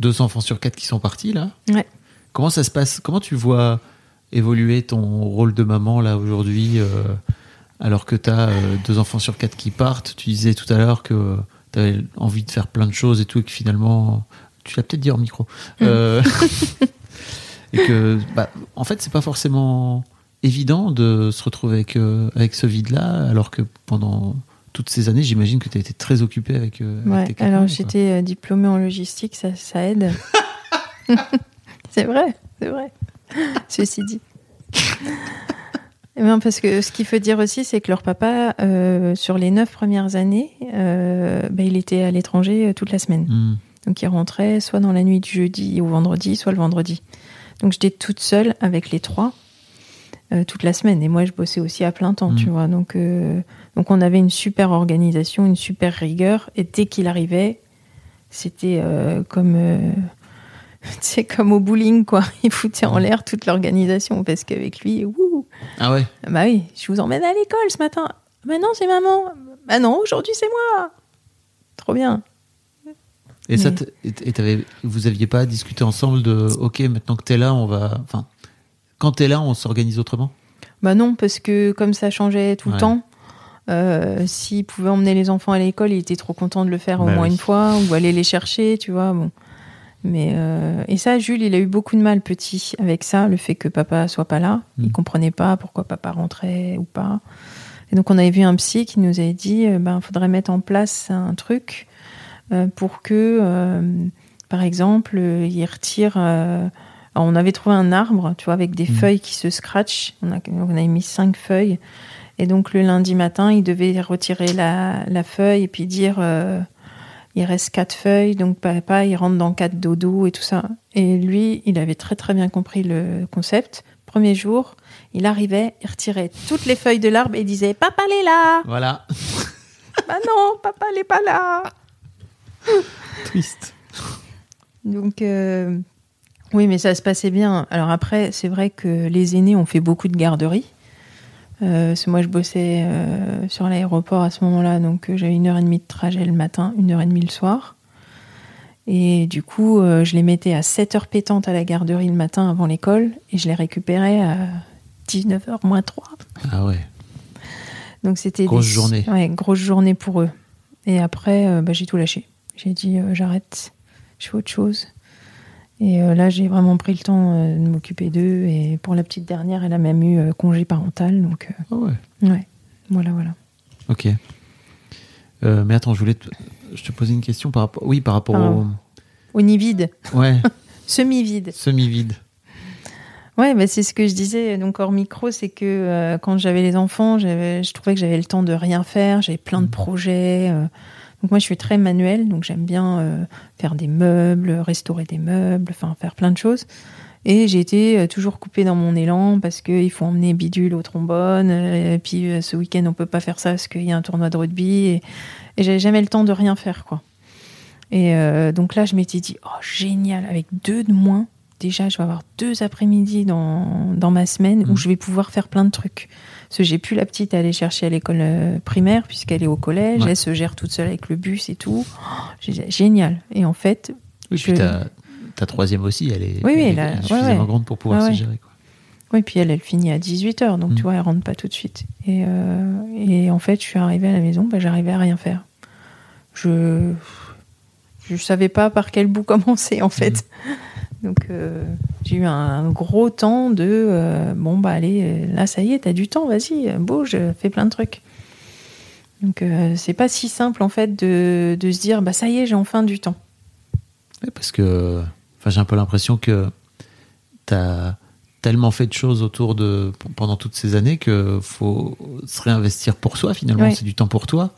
deux enfants sur quatre qui sont partis là. Ouais. Comment ça se passe? Comment tu vois évoluer ton rôle de maman là aujourd'hui, euh, alors que t'as euh, deux enfants sur quatre qui partent? Tu disais tout à l'heure que t'avais envie de faire plein de choses et tout, et que finalement, tu l'as peut-être dit en micro, Euh, [laughs] et que, bah, en fait, c'est pas forcément évident de se retrouver avec euh, avec ce vide-là, alors que pendant toutes ces années, j'imagine que tu as été très occupé avec, euh, avec Ouais, tes alors j'étais euh, diplômée en logistique, ça, ça aide. [laughs] c'est vrai, c'est vrai. Ceci dit. Eh ben, parce que ce qu'il faut dire aussi, c'est que leur papa, euh, sur les neuf premières années, euh, ben, il était à l'étranger toute la semaine. Hmm. Donc il rentrait soit dans la nuit du jeudi au vendredi, soit le vendredi. Donc j'étais toute seule avec les trois euh, toute la semaine. Et moi, je bossais aussi à plein temps, tu vois. Donc, euh, donc on avait une super organisation, une super rigueur. Et dès qu'il arrivait, c'était euh, comme, [laughs] sais, comme au bowling, quoi. [laughs] Il foutait en l'air toute l'organisation parce qu'avec lui, ouh, Ah ouais bah oui, je vous emmène à l'école ce matin. Bah non, c'est maman. Bah non, aujourd'hui c'est moi. Trop bien. Et ça, Mais- et vous aviez pas discuté ensemble de OK, maintenant que t'es là, on va. Enfin, quand t'es là, on s'organise autrement? Bah non, parce que comme ça changeait tout Ouais. le temps, euh, s'il pouvait emmener les enfants à l'école, il était trop content de le faire au Bah moins oui. une fois, ou aller les chercher, tu vois. Bon. Mais euh, et ça, Jules, il a eu beaucoup de mal petit avec ça, le fait que papa soit pas là. Mm. Il comprenait pas pourquoi papa rentrait ou pas. Et donc on avait vu un psy qui nous avait dit, euh, ben faudrait mettre en place un truc euh, pour que, euh, par exemple, il retire. Alors, on avait trouvé un arbre, tu vois, avec des Mm. feuilles qui se scratchent. On, a, on avait mis cinq feuilles. Et donc le lundi matin, il devait retirer la, la feuille et puis dire euh, il reste quatre feuilles, donc papa il rentre dans quatre dodo et tout ça. Et lui, il avait très très bien compris le concept. Premier jour, il arrivait, il retirait toutes les feuilles de l'arbre et disait papa elle est là. Voilà. [laughs] Bah non, papa elle est pas là. Triste. Donc, euh, oui, mais ça se passait bien. Alors après, c'est vrai que les aînés ont fait beaucoup de garderies. Euh, moi, je bossais euh, sur l'aéroport à ce moment-là, donc euh, j'avais une heure et demie de trajet le matin, une heure et demie le soir. Et du coup, je les mettais à 7 heures pétantes à la garderie le matin avant l'école, et je les récupérais à 19h moins 3. Ah ouais. Donc c'était Grosse des- journée. Ouais, grosse journée pour eux. Et après, bah, j'ai tout lâché. J'ai dit j'arrête, je fais autre chose. Et euh, là, j'ai vraiment pris le temps euh, de m'occuper d'eux. Et pour la petite dernière, elle a même eu euh, congé parental. Donc, Ah ouais. ouais, voilà, voilà. Ok. Euh, mais attends, je voulais te... je te posais une question par rapport. Oui, par rapport Ah. au. Au nid vide, Ouais, [laughs] semi-vide. semi-vide. Ouais, bah, c'est ce que je disais donc hors micro, c'est que euh, quand j'avais les enfants, j'avais, je trouvais que j'avais le temps de rien faire, j'avais plein de projets. euh. Donc moi, je suis très manuelle, donc j'aime bien euh, faire des meubles, restaurer des meubles, enfin faire plein de choses. Et j'ai été euh, toujours coupée dans mon élan parce qu'il faut emmener Bidule au trombone. euh, et puis ce week-end, on peut pas faire ça parce qu'il y a un tournoi de rugby. Et, et j'avais jamais le temps de rien faire, quoi. Et donc là, je m'étais dit, oh génial, avec deux de moins, déjà, je vais avoir deux après-midi dans, dans ma semaine Mhm. où je vais pouvoir faire plein de trucs. Parce que j'ai plus la petite à aller chercher à l'école euh, primaire puisqu'elle est au collège, Ouais. elle se gère toute seule avec le bus et tout. Oh, génial. Et en fait, Oui, Je- puis ta, ta troisième aussi, elle est, Oui, oui, elle est- a- suffisamment ouais. grande pour pouvoir se gérer. Quoi. oui, puis elle, elle finit à 18h, donc Mhm. tu vois, elle rentre pas tout de suite. Et, euh, et en fait, je suis arrivée à la maison, bah, j'arrivais à rien faire. Je je savais pas par quel bout [laughs] commencer en fait. Donc euh, j'ai eu un gros temps de euh, bon bah allez là ça y est t'as du temps vas-y bouge fais plein de trucs. Donc euh, c'est pas si simple en fait de, de se dire bah ça y est j'ai enfin du temps. Parce que enfin, j'ai un peu l'impression que tu as tellement fait de choses autour de pendant toutes ces années que faut se réinvestir pour soi finalement c'est du temps pour toi.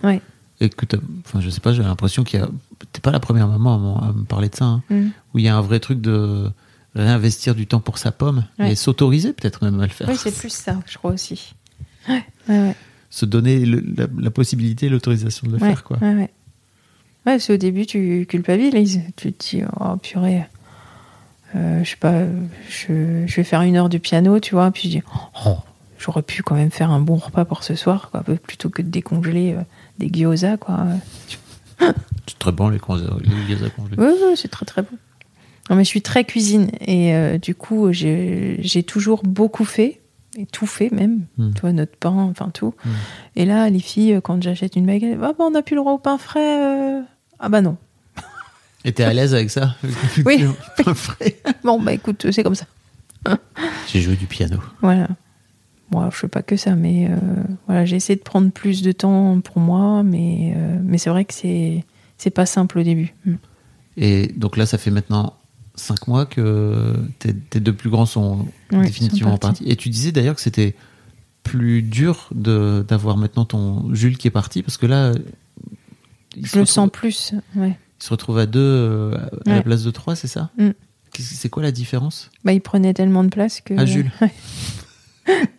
Et que t'as- enfin je sais pas j'ai l'impression qu'il y a t'es pas la première maman à, me parler de ça hein, Mm. où il y a un vrai truc de réinvestir du temps pour sa pomme Ouais. et s'autoriser peut-être même à le faire Oui c'est plus ça je crois aussi. Ouais ouais ouais. se donner le- la, la possibilité l'autorisation de le Ouais, faire quoi Ouais, ouais. Ouais, parce qu'au début, tu culpabilises. Tu te dis, oh purée, euh, je sais pas, je, je vais faire une heure de piano, tu vois. Puis je dis, oh, j'aurais pu quand même faire un bon repas pour ce soir, quoi, plutôt que de décongeler euh, des gyoza, quoi. C'est très bon les, gazas congelés. Oui, oui, c'est très très bon. Non, mais je suis très cuisine et euh, du coup, j'ai toujours beaucoup fait, et tout fait même. Mm. Tu vois, notre pain, enfin tout. Mm. Et là, les filles, euh, quand j'achète une baguette, ah bah, on n'a plus le droit au pain frais. euh. Ah bah non. [laughs] Et t'es à l'aise avec ça Oui. [laughs] Bon, bah écoute, c'est comme ça. J'ai joué du piano. Voilà. Bon, alors, je fais pas que ça, mais euh, voilà, j'ai essayé de prendre plus de temps pour moi, mais, euh, mais c'est vrai que c'est c'est pas simple au début. Mm. Et donc là, ça fait maintenant 5 mois que tes, tes deux plus grands sont Oui, définitivement sont partis. partis. Et tu disais d'ailleurs que c'était plus dur de- d'avoir maintenant ton Jules qui est parti parce que là, il Je le retrouve- sens plus. Ouais. Il se retrouve à deux euh, à la place de trois, c'est ça? Mm. C'est quoi la différence? Bah, il prenait tellement de place que. Ah, Jules. [laughs]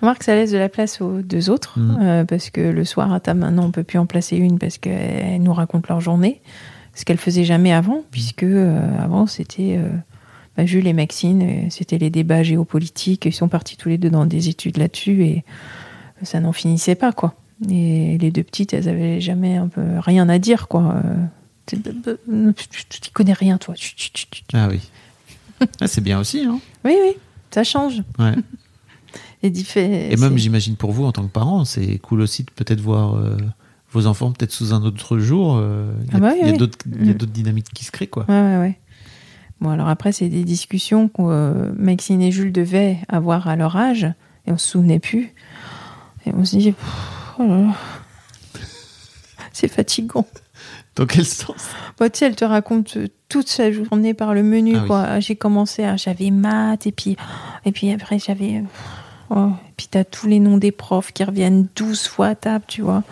Remarque, ça laisse de la place aux deux autres, Mhm. euh, parce que le soir à table, maintenant, on peut plus en placer une parce qu'elles nous racontent leur journée, ce qu'elles faisaient jamais avant, puisque euh, avant, c'était euh, bah, Jules et Maxine, euh, c'était les débats géopolitiques, ils sont partis tous les deux dans des études là-dessus, et ça n'en finissait pas, quoi. Et les deux petites, elles avaient jamais un peu rien à dire, quoi. Tu tu connais rien, toi. Ah oui. Ah, c'est bien aussi, hein Oui, oui, ça change. Ouais. Et, même, j'imagine pour vous en tant que parents, c'est cool aussi de peut-être voir euh, vos enfants peut-être sous un autre jour. euh, Il y Ah a, oui, il y a oui. d'autres dynamiques qui se créent, quoi. Ouais, ouais, ouais. Bon, alors après, c'est des discussions que euh, Maxine et Jules devaient avoir à leur âge, et on se souvenait plus. Et on se dit, oh [laughs] c'est fatigant. Dans quel sens? Bah, tu sais, elle te raconte toute sa journée par le menu, Ah oui. quoi. J'ai commencé, à- j'avais maths, et puis, et puis après, j'avais. Oh, et puis, t'as tous les noms des profs qui reviennent 12 fois à table, tu vois.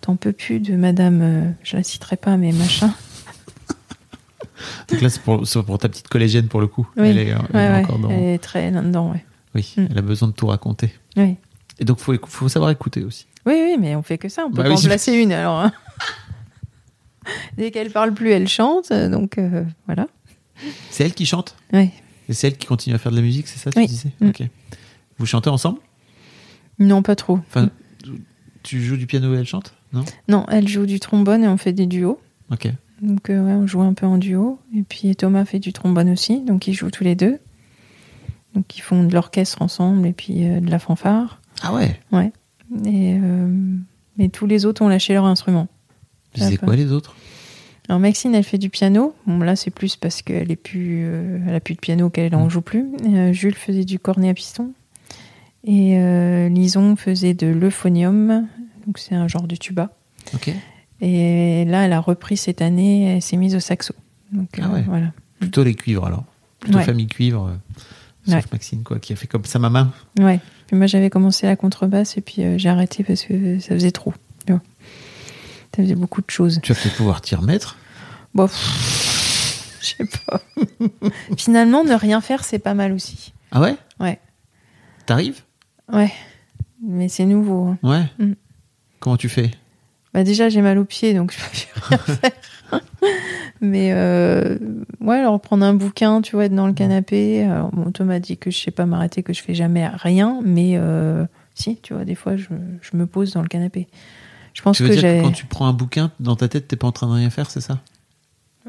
T'en peux plus de madame, euh, je la citerai pas, mais machin. [laughs] Donc là, c'est pour, ta petite collégienne pour le coup. Oui, Elle est, elle ouais, est ouais, encore dans. elle est très là-dedans, ouais. Oui, Mm. elle a besoin de tout raconter. Oui. Et donc, faut, faut savoir écouter aussi. Oui, oui, mais on fait que ça. On peut Bah pas oui, en placer une, alors. hein. [laughs] Dès qu'elle parle plus, elle chante. Donc, euh, voilà. C'est elle qui chante? Ouais. Et c'est elle qui continue à faire de la musique, c'est ça, tu Oui. disais? Mm. Ok. Vous chantez ensemble? Non, pas trop. Enfin, tu joues du piano et elle chante? Non? Non, elle joue du trombone et on fait des duos. Ok. Donc, euh, ouais, on joue un peu en duo. Et puis, Thomas fait du trombone aussi. Donc, ils jouent tous les deux. Donc, ils font de l'orchestre ensemble et puis euh, de la fanfare. Ah ouais? Et, euh, mais tous les autres ont lâché leur instrument. D'accord. quoi les autres? Alors Maxine, elle fait du piano. Bon, là, c'est plus parce qu'elle est plus, euh, elle a plus de piano qu'elle en Mm. joue plus. Et, euh, Jules faisait du cornet à piston. Et euh, Lison faisait de l'euphonium. Donc c'est un genre de tuba. Ok. Et là, elle a repris cette année. Elle s'est mise au saxo. Donc Ah euh, ouais. voilà. Plutôt les cuivres alors. Plutôt Ouais. famille cuivre. euh, sauf Ouais. Maxine, quoi, qui a fait comme sa maman. Ouais. Puis moi, j'avais commencé la contrebasse et puis j'ai arrêté parce que ça faisait trop. Ça faisait beaucoup de choses. Tu vas peut-être pouvoir t'y remettre. Bon, je sais pas. [laughs] Finalement, ne rien faire, c'est pas mal aussi. Ah ouais? Ouais. T'arrives? Ouais, mais c'est nouveau. hein. Ouais. Mm. Comment tu fais? Bah déjà, j'ai mal aux pieds, donc je peux plus rien [laughs] faire. mais euh, ouais, alors prendre un bouquin, tu vois, être dans le canapé. Alors, Thomas dit que je sais pas m'arrêter, que je fais jamais rien, mais euh, si, tu vois, des fois, je, je me pose dans le canapé. Je pense Tu veux que dire j'ai. que quand tu prends un bouquin, dans ta tête, t'es pas en train de rien faire, c'est ça?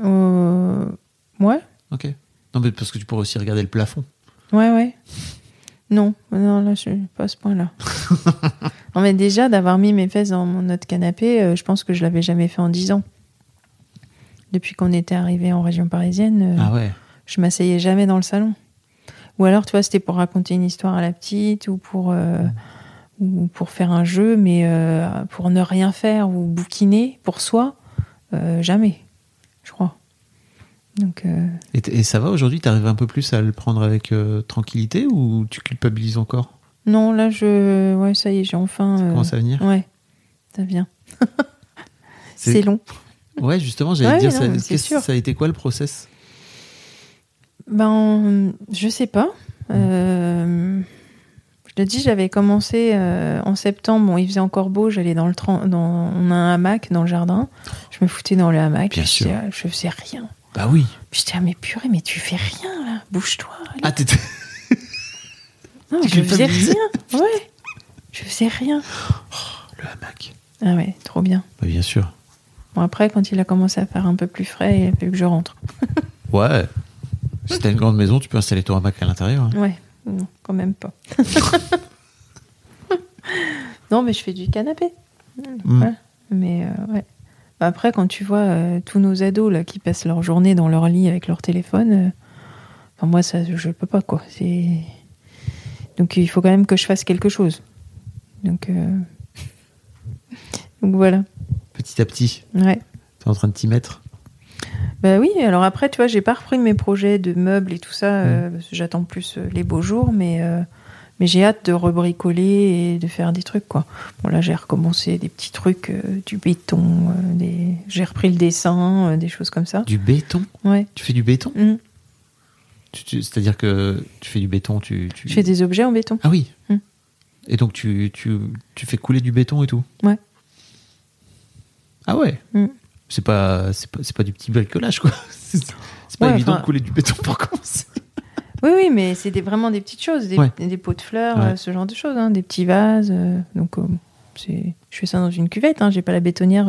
Euh, Ouais, Ok. Non, mais parce que tu pourrais aussi regarder le plafond. ouais, ouais. Non, non, là, je suis pas à ce point-là. [laughs] non, mais déjà, d'avoir mis mes fesses dans mon notre canapé, euh, je pense que je l'avais jamais fait en 10 ans. Depuis qu'on était arrivé en région parisienne, euh, Ah ouais. je m'asseyais jamais dans le salon. Ou alors, tu vois, c'était pour raconter une histoire à la petite ou pour, euh, ou pour faire un jeu, mais pour ne rien faire ou bouquiner pour soi, jamais, je crois. Donc, euh, Et, ça va aujourd'hui T'arrives un peu plus à le prendre avec euh, tranquillité ou tu culpabilises encore? Non, là, je. Ouais, ça y est, j'ai enfin. Ça euh, commence à venir? Ouais, ça vient. [laughs] C'est- long. Ouais, justement, j'allais Ouais, dire, non, ça, sûr. ça a été quoi le process? Ben, je sais pas. Euh, je te dis, j'avais commencé euh, en septembre. Bon, il faisait encore beau. J'allais dans le dans on a un hamac dans le jardin. Je me foutais dans le hamac. Bien puis sûr. Je, je faisais rien. Bah oui. Puis j'étais ah, mais purée, mais tu fais rien là. Bouge-toi. allez. Ah, t'étais- [laughs] non, je faisais rien. Ouais, je faisais rien. le hamac. Ah ouais, trop bien. Bah, bien sûr. Bon, après, quand il a commencé à faire un peu plus frais, il a fallu que je rentre. [laughs] Ouais. Si t'as une grande maison, tu peux installer ton hamac à l'intérieur. hein. Ouais, non, quand même pas. [laughs] non, mais je fais du canapé. Mm. Ouais. Mais euh, ouais. Après, quand tu vois euh, tous nos ados là qui passent leur journée dans leur lit avec leur téléphone, euh, enfin, moi ça, je peux pas quoi. C'est donc il faut quand même que je fasse quelque chose. Donc euh, donc voilà. Petit à petit, Ouais. t'es en train de t'y mettre? Bah oui, alors après, tu vois, j'ai pas repris mes projets de meubles et tout ça, euh, parce que j'attends plus les beaux jours, mais, euh, mais j'ai hâte de rebricoler et de faire des trucs, quoi. Bon, là, j'ai recommencé des petits trucs, euh, du béton, euh, des... j'ai repris le dessin, euh, des choses comme ça. Du béton? Ouais. Tu fais du béton? Mm. Tu- C'est-à-dire que tu fais du béton, tu. tu... Je fais des objets en béton. Ah oui. Mm. Et donc tu, tu, tu fais couler du béton et tout? Ouais. Ah ouais? Mm. C'est pas, du petit bricolage, quoi. [laughs] C'est pas Ouais, évident de couler du béton pour commencer. Oui, oui, mais c'est des, vraiment des petites choses, des, Ouais. des pots de fleurs, Ouais. euh, ce genre de choses, hein, des petits vases. euh, donc, euh, je fais ça dans une cuvette, hein, j'ai pas la bétonnière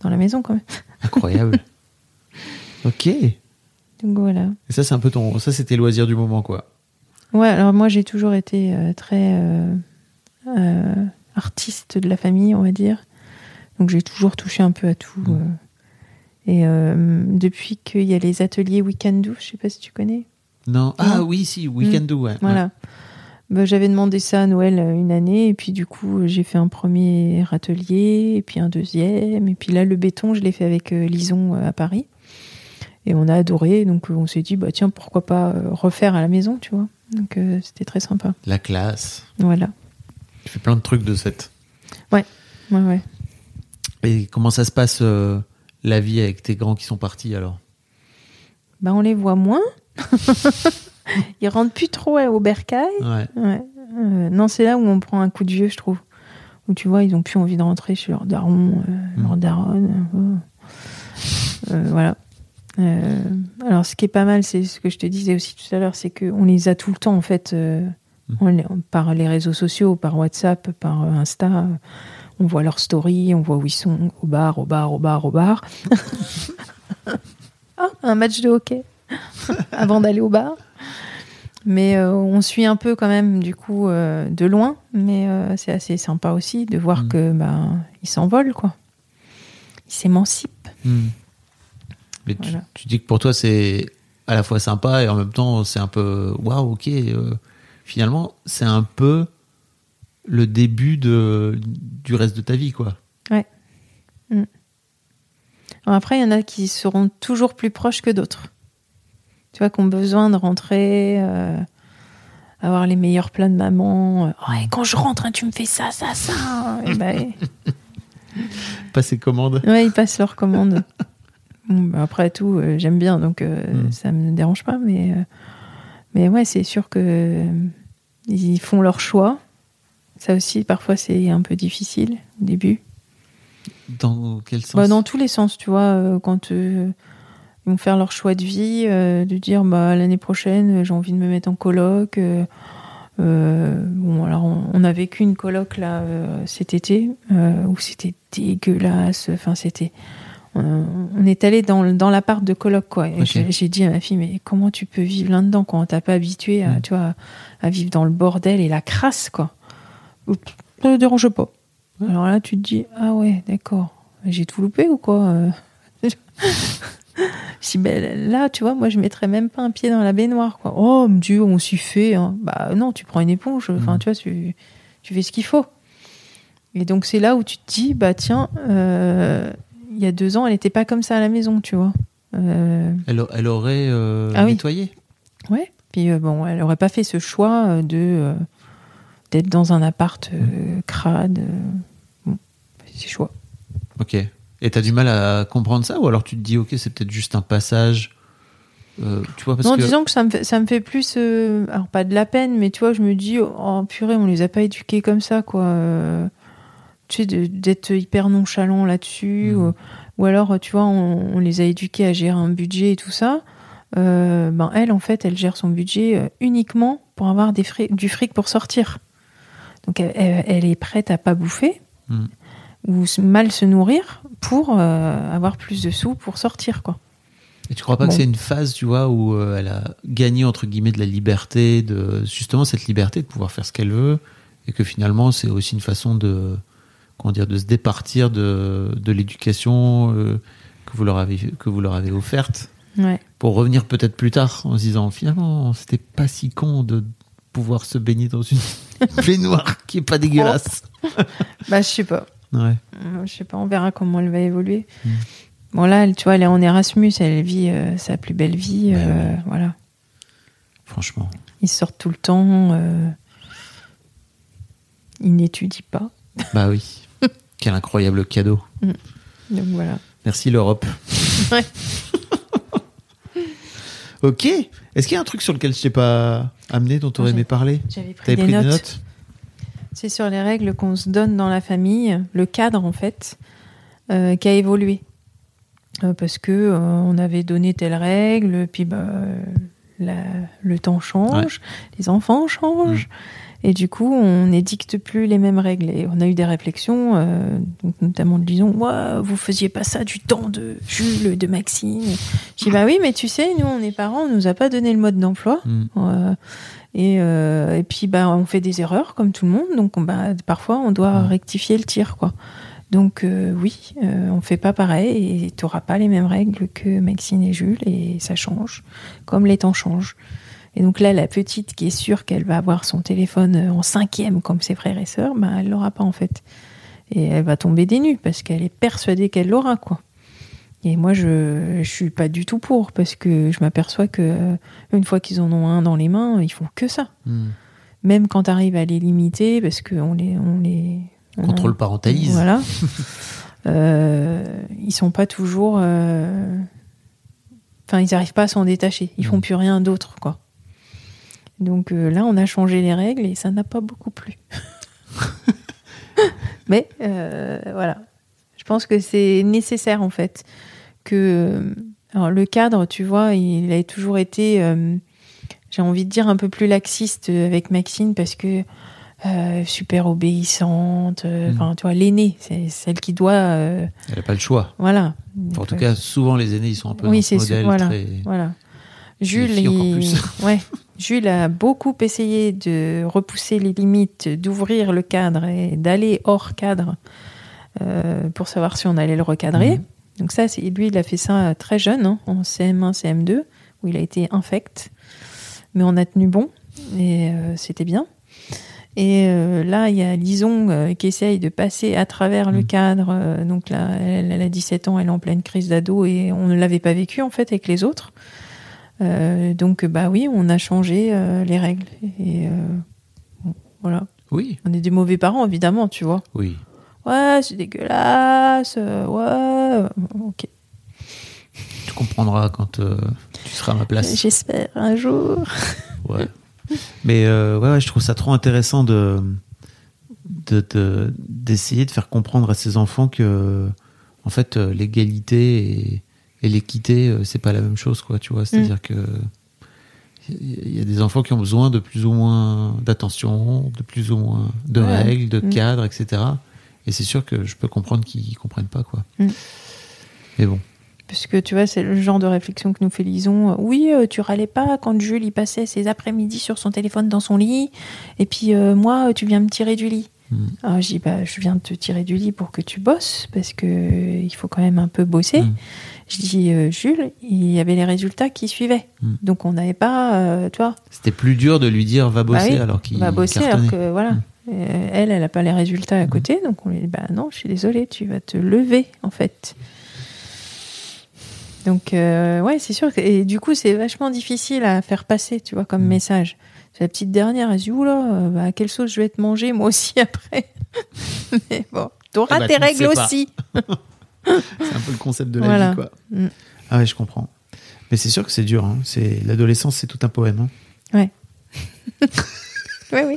dans la maison quand même. [laughs] Incroyable. ok. Et Donc voilà. ça, c'est un peu ton. Ça, c'était loisir du moment, quoi. Ouais, alors moi j'ai toujours été euh, très euh, euh, artiste de la famille, on va dire. Donc j'ai toujours touché un peu à tout. Et depuis qu'il y a les ateliers Weekendoo, je sais pas si tu connais. Non. Ah Non. oui, si, Weekend Do, ouais. Voilà. Bah, j'avais demandé ça à Noël euh, une année, et puis du coup j'ai fait un premier atelier, et puis un deuxième, et puis là le béton je l'ai fait avec euh, Lison euh, à Paris. Et on a adoré, donc euh, on s'est dit, bah tiens, pourquoi pas euh, refaire à la maison, tu vois. Donc euh, c'était très sympa. La classe. Voilà. Tu fais plein de trucs de cette. Ouais, ouais. Et comment ça se passe euh, la vie avec tes grands qui sont partis alors? Bah, on les voit moins. [laughs] Ils rentrent plus trop au bercail. Ouais. Ouais. Euh, non, c'est là où on prend un coup de vieux, je trouve. Où tu vois, ils ont plus envie de rentrer chez leur daron, euh, Mm. leur daronne. euh, voilà. Euh, alors, ce qui est pas mal, c'est ce que je te disais aussi tout à l'heure, c'est qu'on les a tout le temps, en fait, Mm. on les- par les réseaux sociaux, par WhatsApp, par Insta. On voit leurs stories, on voit où ils sont, au bar, au bar, au bar, au bar. [laughs] ah, un match de hockey [laughs] avant d'aller au bar. Mais euh, on suit un peu quand même du coup euh, de loin, mais euh, c'est assez sympa aussi de voir Mm. que bah, ils s'envolent quoi. Ils s'émancipent. Hmm. Mais tu, Voilà. tu dis que pour toi, c'est à la fois sympa et en même temps, c'est un peu waouh, ok. finalement, c'est un peu le début de, du reste de ta vie, quoi. Alors après, il y en a qui seront toujours plus proches que d'autres. Tu vois, qui ont besoin de rentrer, euh, avoir les meilleurs plats de maman. Euh, Oh, et quand je rentre, hein, tu me fais ça, ça, ça. Et ben, [laughs] Passer commande. Ouais, ils passent leur commande. [laughs] Bon, bah, après tout, euh, j'aime bien, donc Mm. ça me dérange pas. Mais, mais ouais, c'est sûr que ils font leur choix. Ça aussi, parfois, c'est un peu difficile au début. Dans quel sens? Bah, dans tous les sens, tu vois, quand euh, vont faire leur choix de vie, euh, de dire bah, l'année prochaine, j'ai envie de me mettre en coloc. euh, euh, bon, alors on, on a vécu une coloc là cet été où c'était dégueulasse. Enfin, c'était. On, est allé dans, dans l'appart de coloc, quoi. J'ai dit à ma fille, mais comment tu peux vivre là-dedans quand on t'a pas habitué à, Mm. tu vois, à vivre dans le bordel et la crasse, quoi. Ça ne dérange pas. Alors là, tu te dis, ah ouais, d'accord. J'ai tout loupé ou quoi [laughs] Si ben là, tu vois, moi je mettrais même pas un pied dans la baignoire. Quoi. Oh mon Dieu, on s'y fait. hein. Bah non, tu prends une éponge. Enfin, Mhm. tu vois, tu, tu fais ce qu'il faut. Et donc c'est là où tu te dis, bah tiens, euh, il y a deux ans, elle n'était pas comme ça à la maison, tu vois. Euh, elle, elle aurait euh, Ah oui. nettoyé. Ouais. Puis euh, bon, elle aurait pas fait ce choix de d'être dans un appart crade. bon, c'est choix. Ok. Et t'as du mal à comprendre ça ou alors tu te dis ok c'est peut-être juste un passage. euh, tu vois parce non, que disons que ça me fait, ça me fait plus, euh, alors pas de la peine, mais tu vois, je me dis, oh purée, on les a pas éduqués comme ça, quoi. Euh, tu sais, d'être hyper nonchalant là-dessus, Mhm. ou, ou alors, tu vois, on, on les a éduqués à gérer un budget et tout ça. Ben elle, en fait, elle gère son budget uniquement pour avoir des du fric pour sortir. Donc, elle, est prête à pas bouffer. Mhm. Ou mal se nourrir pour euh, avoir plus de sous pour sortir, quoi. Et tu crois pas que c'est une phase, tu vois, où euh, elle a gagné entre guillemets de la liberté, de justement cette liberté de pouvoir faire ce qu'elle veut, et que finalement c'est aussi une façon de comment dire de se départir de, de l'éducation euh, que vous leur avez que vous leur avez offerte Ouais. pour revenir peut-être plus tard en se disant finalement c'était pas si con de pouvoir se baigner dans une [laughs] baignoire qui est pas dégueulasse. Bah, je sais pas. Ouais. Euh, Je sais pas, on verra comment elle va évoluer. Mm. Bon, là, elle- tu vois, elle est en Erasmus, elle vit euh, sa plus belle vie. Ouais, euh, Voilà. Franchement. Ils sortent tout le temps. euh, Ils n'étudient pas. [laughs] Bah oui. Quel incroyable cadeau. Donc voilà. Merci l'Europe. [laughs] Ouais. ok. Est-ce qu'il y a un truc sur lequel je t'ai pas amené, dont tu aurais J'ai- aimé parler? J'avais pris, T'avais des, pris notes. des notes? C'est sur les règles qu'on se donne dans la famille, le cadre en fait, euh, qui a évolué. Euh, parce que euh, on avait donné telle règle, puis bah, la- le temps change, les enfants changent, et du coup on n'édicte plus les mêmes règles. Et on a eu des réflexions, donc notamment de Lison, Ouah, vous faisiez pas ça du temps de Jules, de Maxime. Je dis bah oui, mais tu sais, nous on est parents, on nous a pas donné le mode d'emploi. Hmm. Euh, et, euh, et puis bah on fait des erreurs comme tout le monde, donc on- bah, parfois on doit rectifier le tir quoi. Donc euh, oui, euh, on fait pas pareil et tu n'auras pas les mêmes règles que Maxine et Jules et ça change, comme les temps changent. Et donc là, la petite qui est sûre qu'elle va avoir son téléphone euh, en cinquième comme ses frères et sœurs, bah, elle l'aura pas en fait. Et elle va tomber des nues parce qu'elle est persuadée qu'elle l'aura quoi. Et moi, je, je suis pas du tout pour parce que je m'aperçois que euh, une fois qu'ils en ont un dans les mains, ils font que ça. Hmm. Même quand tu arrives à les limiter, parce qu'on les, on les on a- Contrôle parentalise. Voilà. [laughs] Euh, ils sont pas toujours. euh, Enfin, ils n'arrivent pas à s'en détacher. Ils font Mm. plus rien d'autre, quoi. Donc euh, là, on a changé les règles et ça n'a pas beaucoup plu. [laughs] [laughs] Mais voilà, pense que c'est nécessaire en fait que alors, le cadre, tu vois, il a toujours été, euh, j'ai envie de dire un peu plus laxiste avec Maxine parce que euh, super obéissante. euh, Mm. Enfin, tu vois, l'aînée, c'est celle qui doit, euh, Elle n'a pas le choix. voilà. En tout cas, souvent les aînés, ils sont un peu Oui, dans ce modèle voilà. très. Voilà. Jules, il- [laughs] ouais. Jules a beaucoup essayé de repousser les limites, d'ouvrir le cadre et d'aller hors cadre euh, pour savoir si on allait le recadrer. Mhm. Donc ça, c'est lui, il a fait ça très jeune, hein, en CM1, CM2, où il a été infect. Mais on a tenu bon et euh, c'était bien. Et euh, là, il y a Lison euh, qui essaye de passer à travers le Mhm. cadre. euh, donc là, elle, elle a 17 ans, elle est en pleine crise d'ado et on ne l'avait pas vécu en fait avec les autres. Euh, donc bah oui, on a changé euh, les règles. Et euh, voilà. Oui, On est des mauvais parents, évidemment, tu vois. oui. Ouais, c'est dégueulasse. euh, ouais, ok. Tu comprendras quand euh, tu seras à ma place. J'espère un jour. Ouais. Mais euh, ouais, ouais, je trouve ça trop intéressant de de- de- d'essayer de, faire comprendre à ses enfants que en fait l'égalité et, et l'équité c'est pas la même chose quoi tu vois c'est à dire que il y a des enfants qui ont besoin de plus ou moins d'attention de plus ou moins de Ouais. règles de Mm. cadres etc et c'est sûr que je peux comprendre qu'ils comprennent pas quoi Mm. mais bon Parce que tu vois, c'est le genre de réflexion que nous fait Lison. Oui, euh, tu râlais pas quand Jules il passait ses après-midi sur son téléphone dans son lit. Et puis euh, moi, tu viens me tirer du lit. Mm. Alors je dis, bah, je viens te tirer du lit pour que tu bosses, parce que euh, il faut quand même un peu bosser. Mm. Je dis, euh, Jules, il y avait les résultats qui suivaient. Donc on n'avait pas, euh, vois, c'était plus dur de lui dire va bosser Bah oui, alors qu'il va bosser cartonnait. alors que voilà. Euh, elle, elle n'a pas les résultats à côté, donc on lui dit bah non, je suis désolée, tu vas te lever en fait. Donc euh, ouais, c'est sûr que et du coup c'est vachement difficile à faire passer, tu vois, comme Mm. message. C'est la petite dernière, elle se dit oula, euh, bah, à quelle sauce je vais te manger moi aussi [laughs] après. Mais bon, t'auras Eh bah, tes tu règles aussi. [laughs] C'est un peu le concept de la Voilà. vie, quoi. Mm. Ah ouais, je comprends. Mais c'est sûr que c'est dur. Hein. C'est l'adolescence, c'est tout un poème. hein. [laughs] Oui, oui.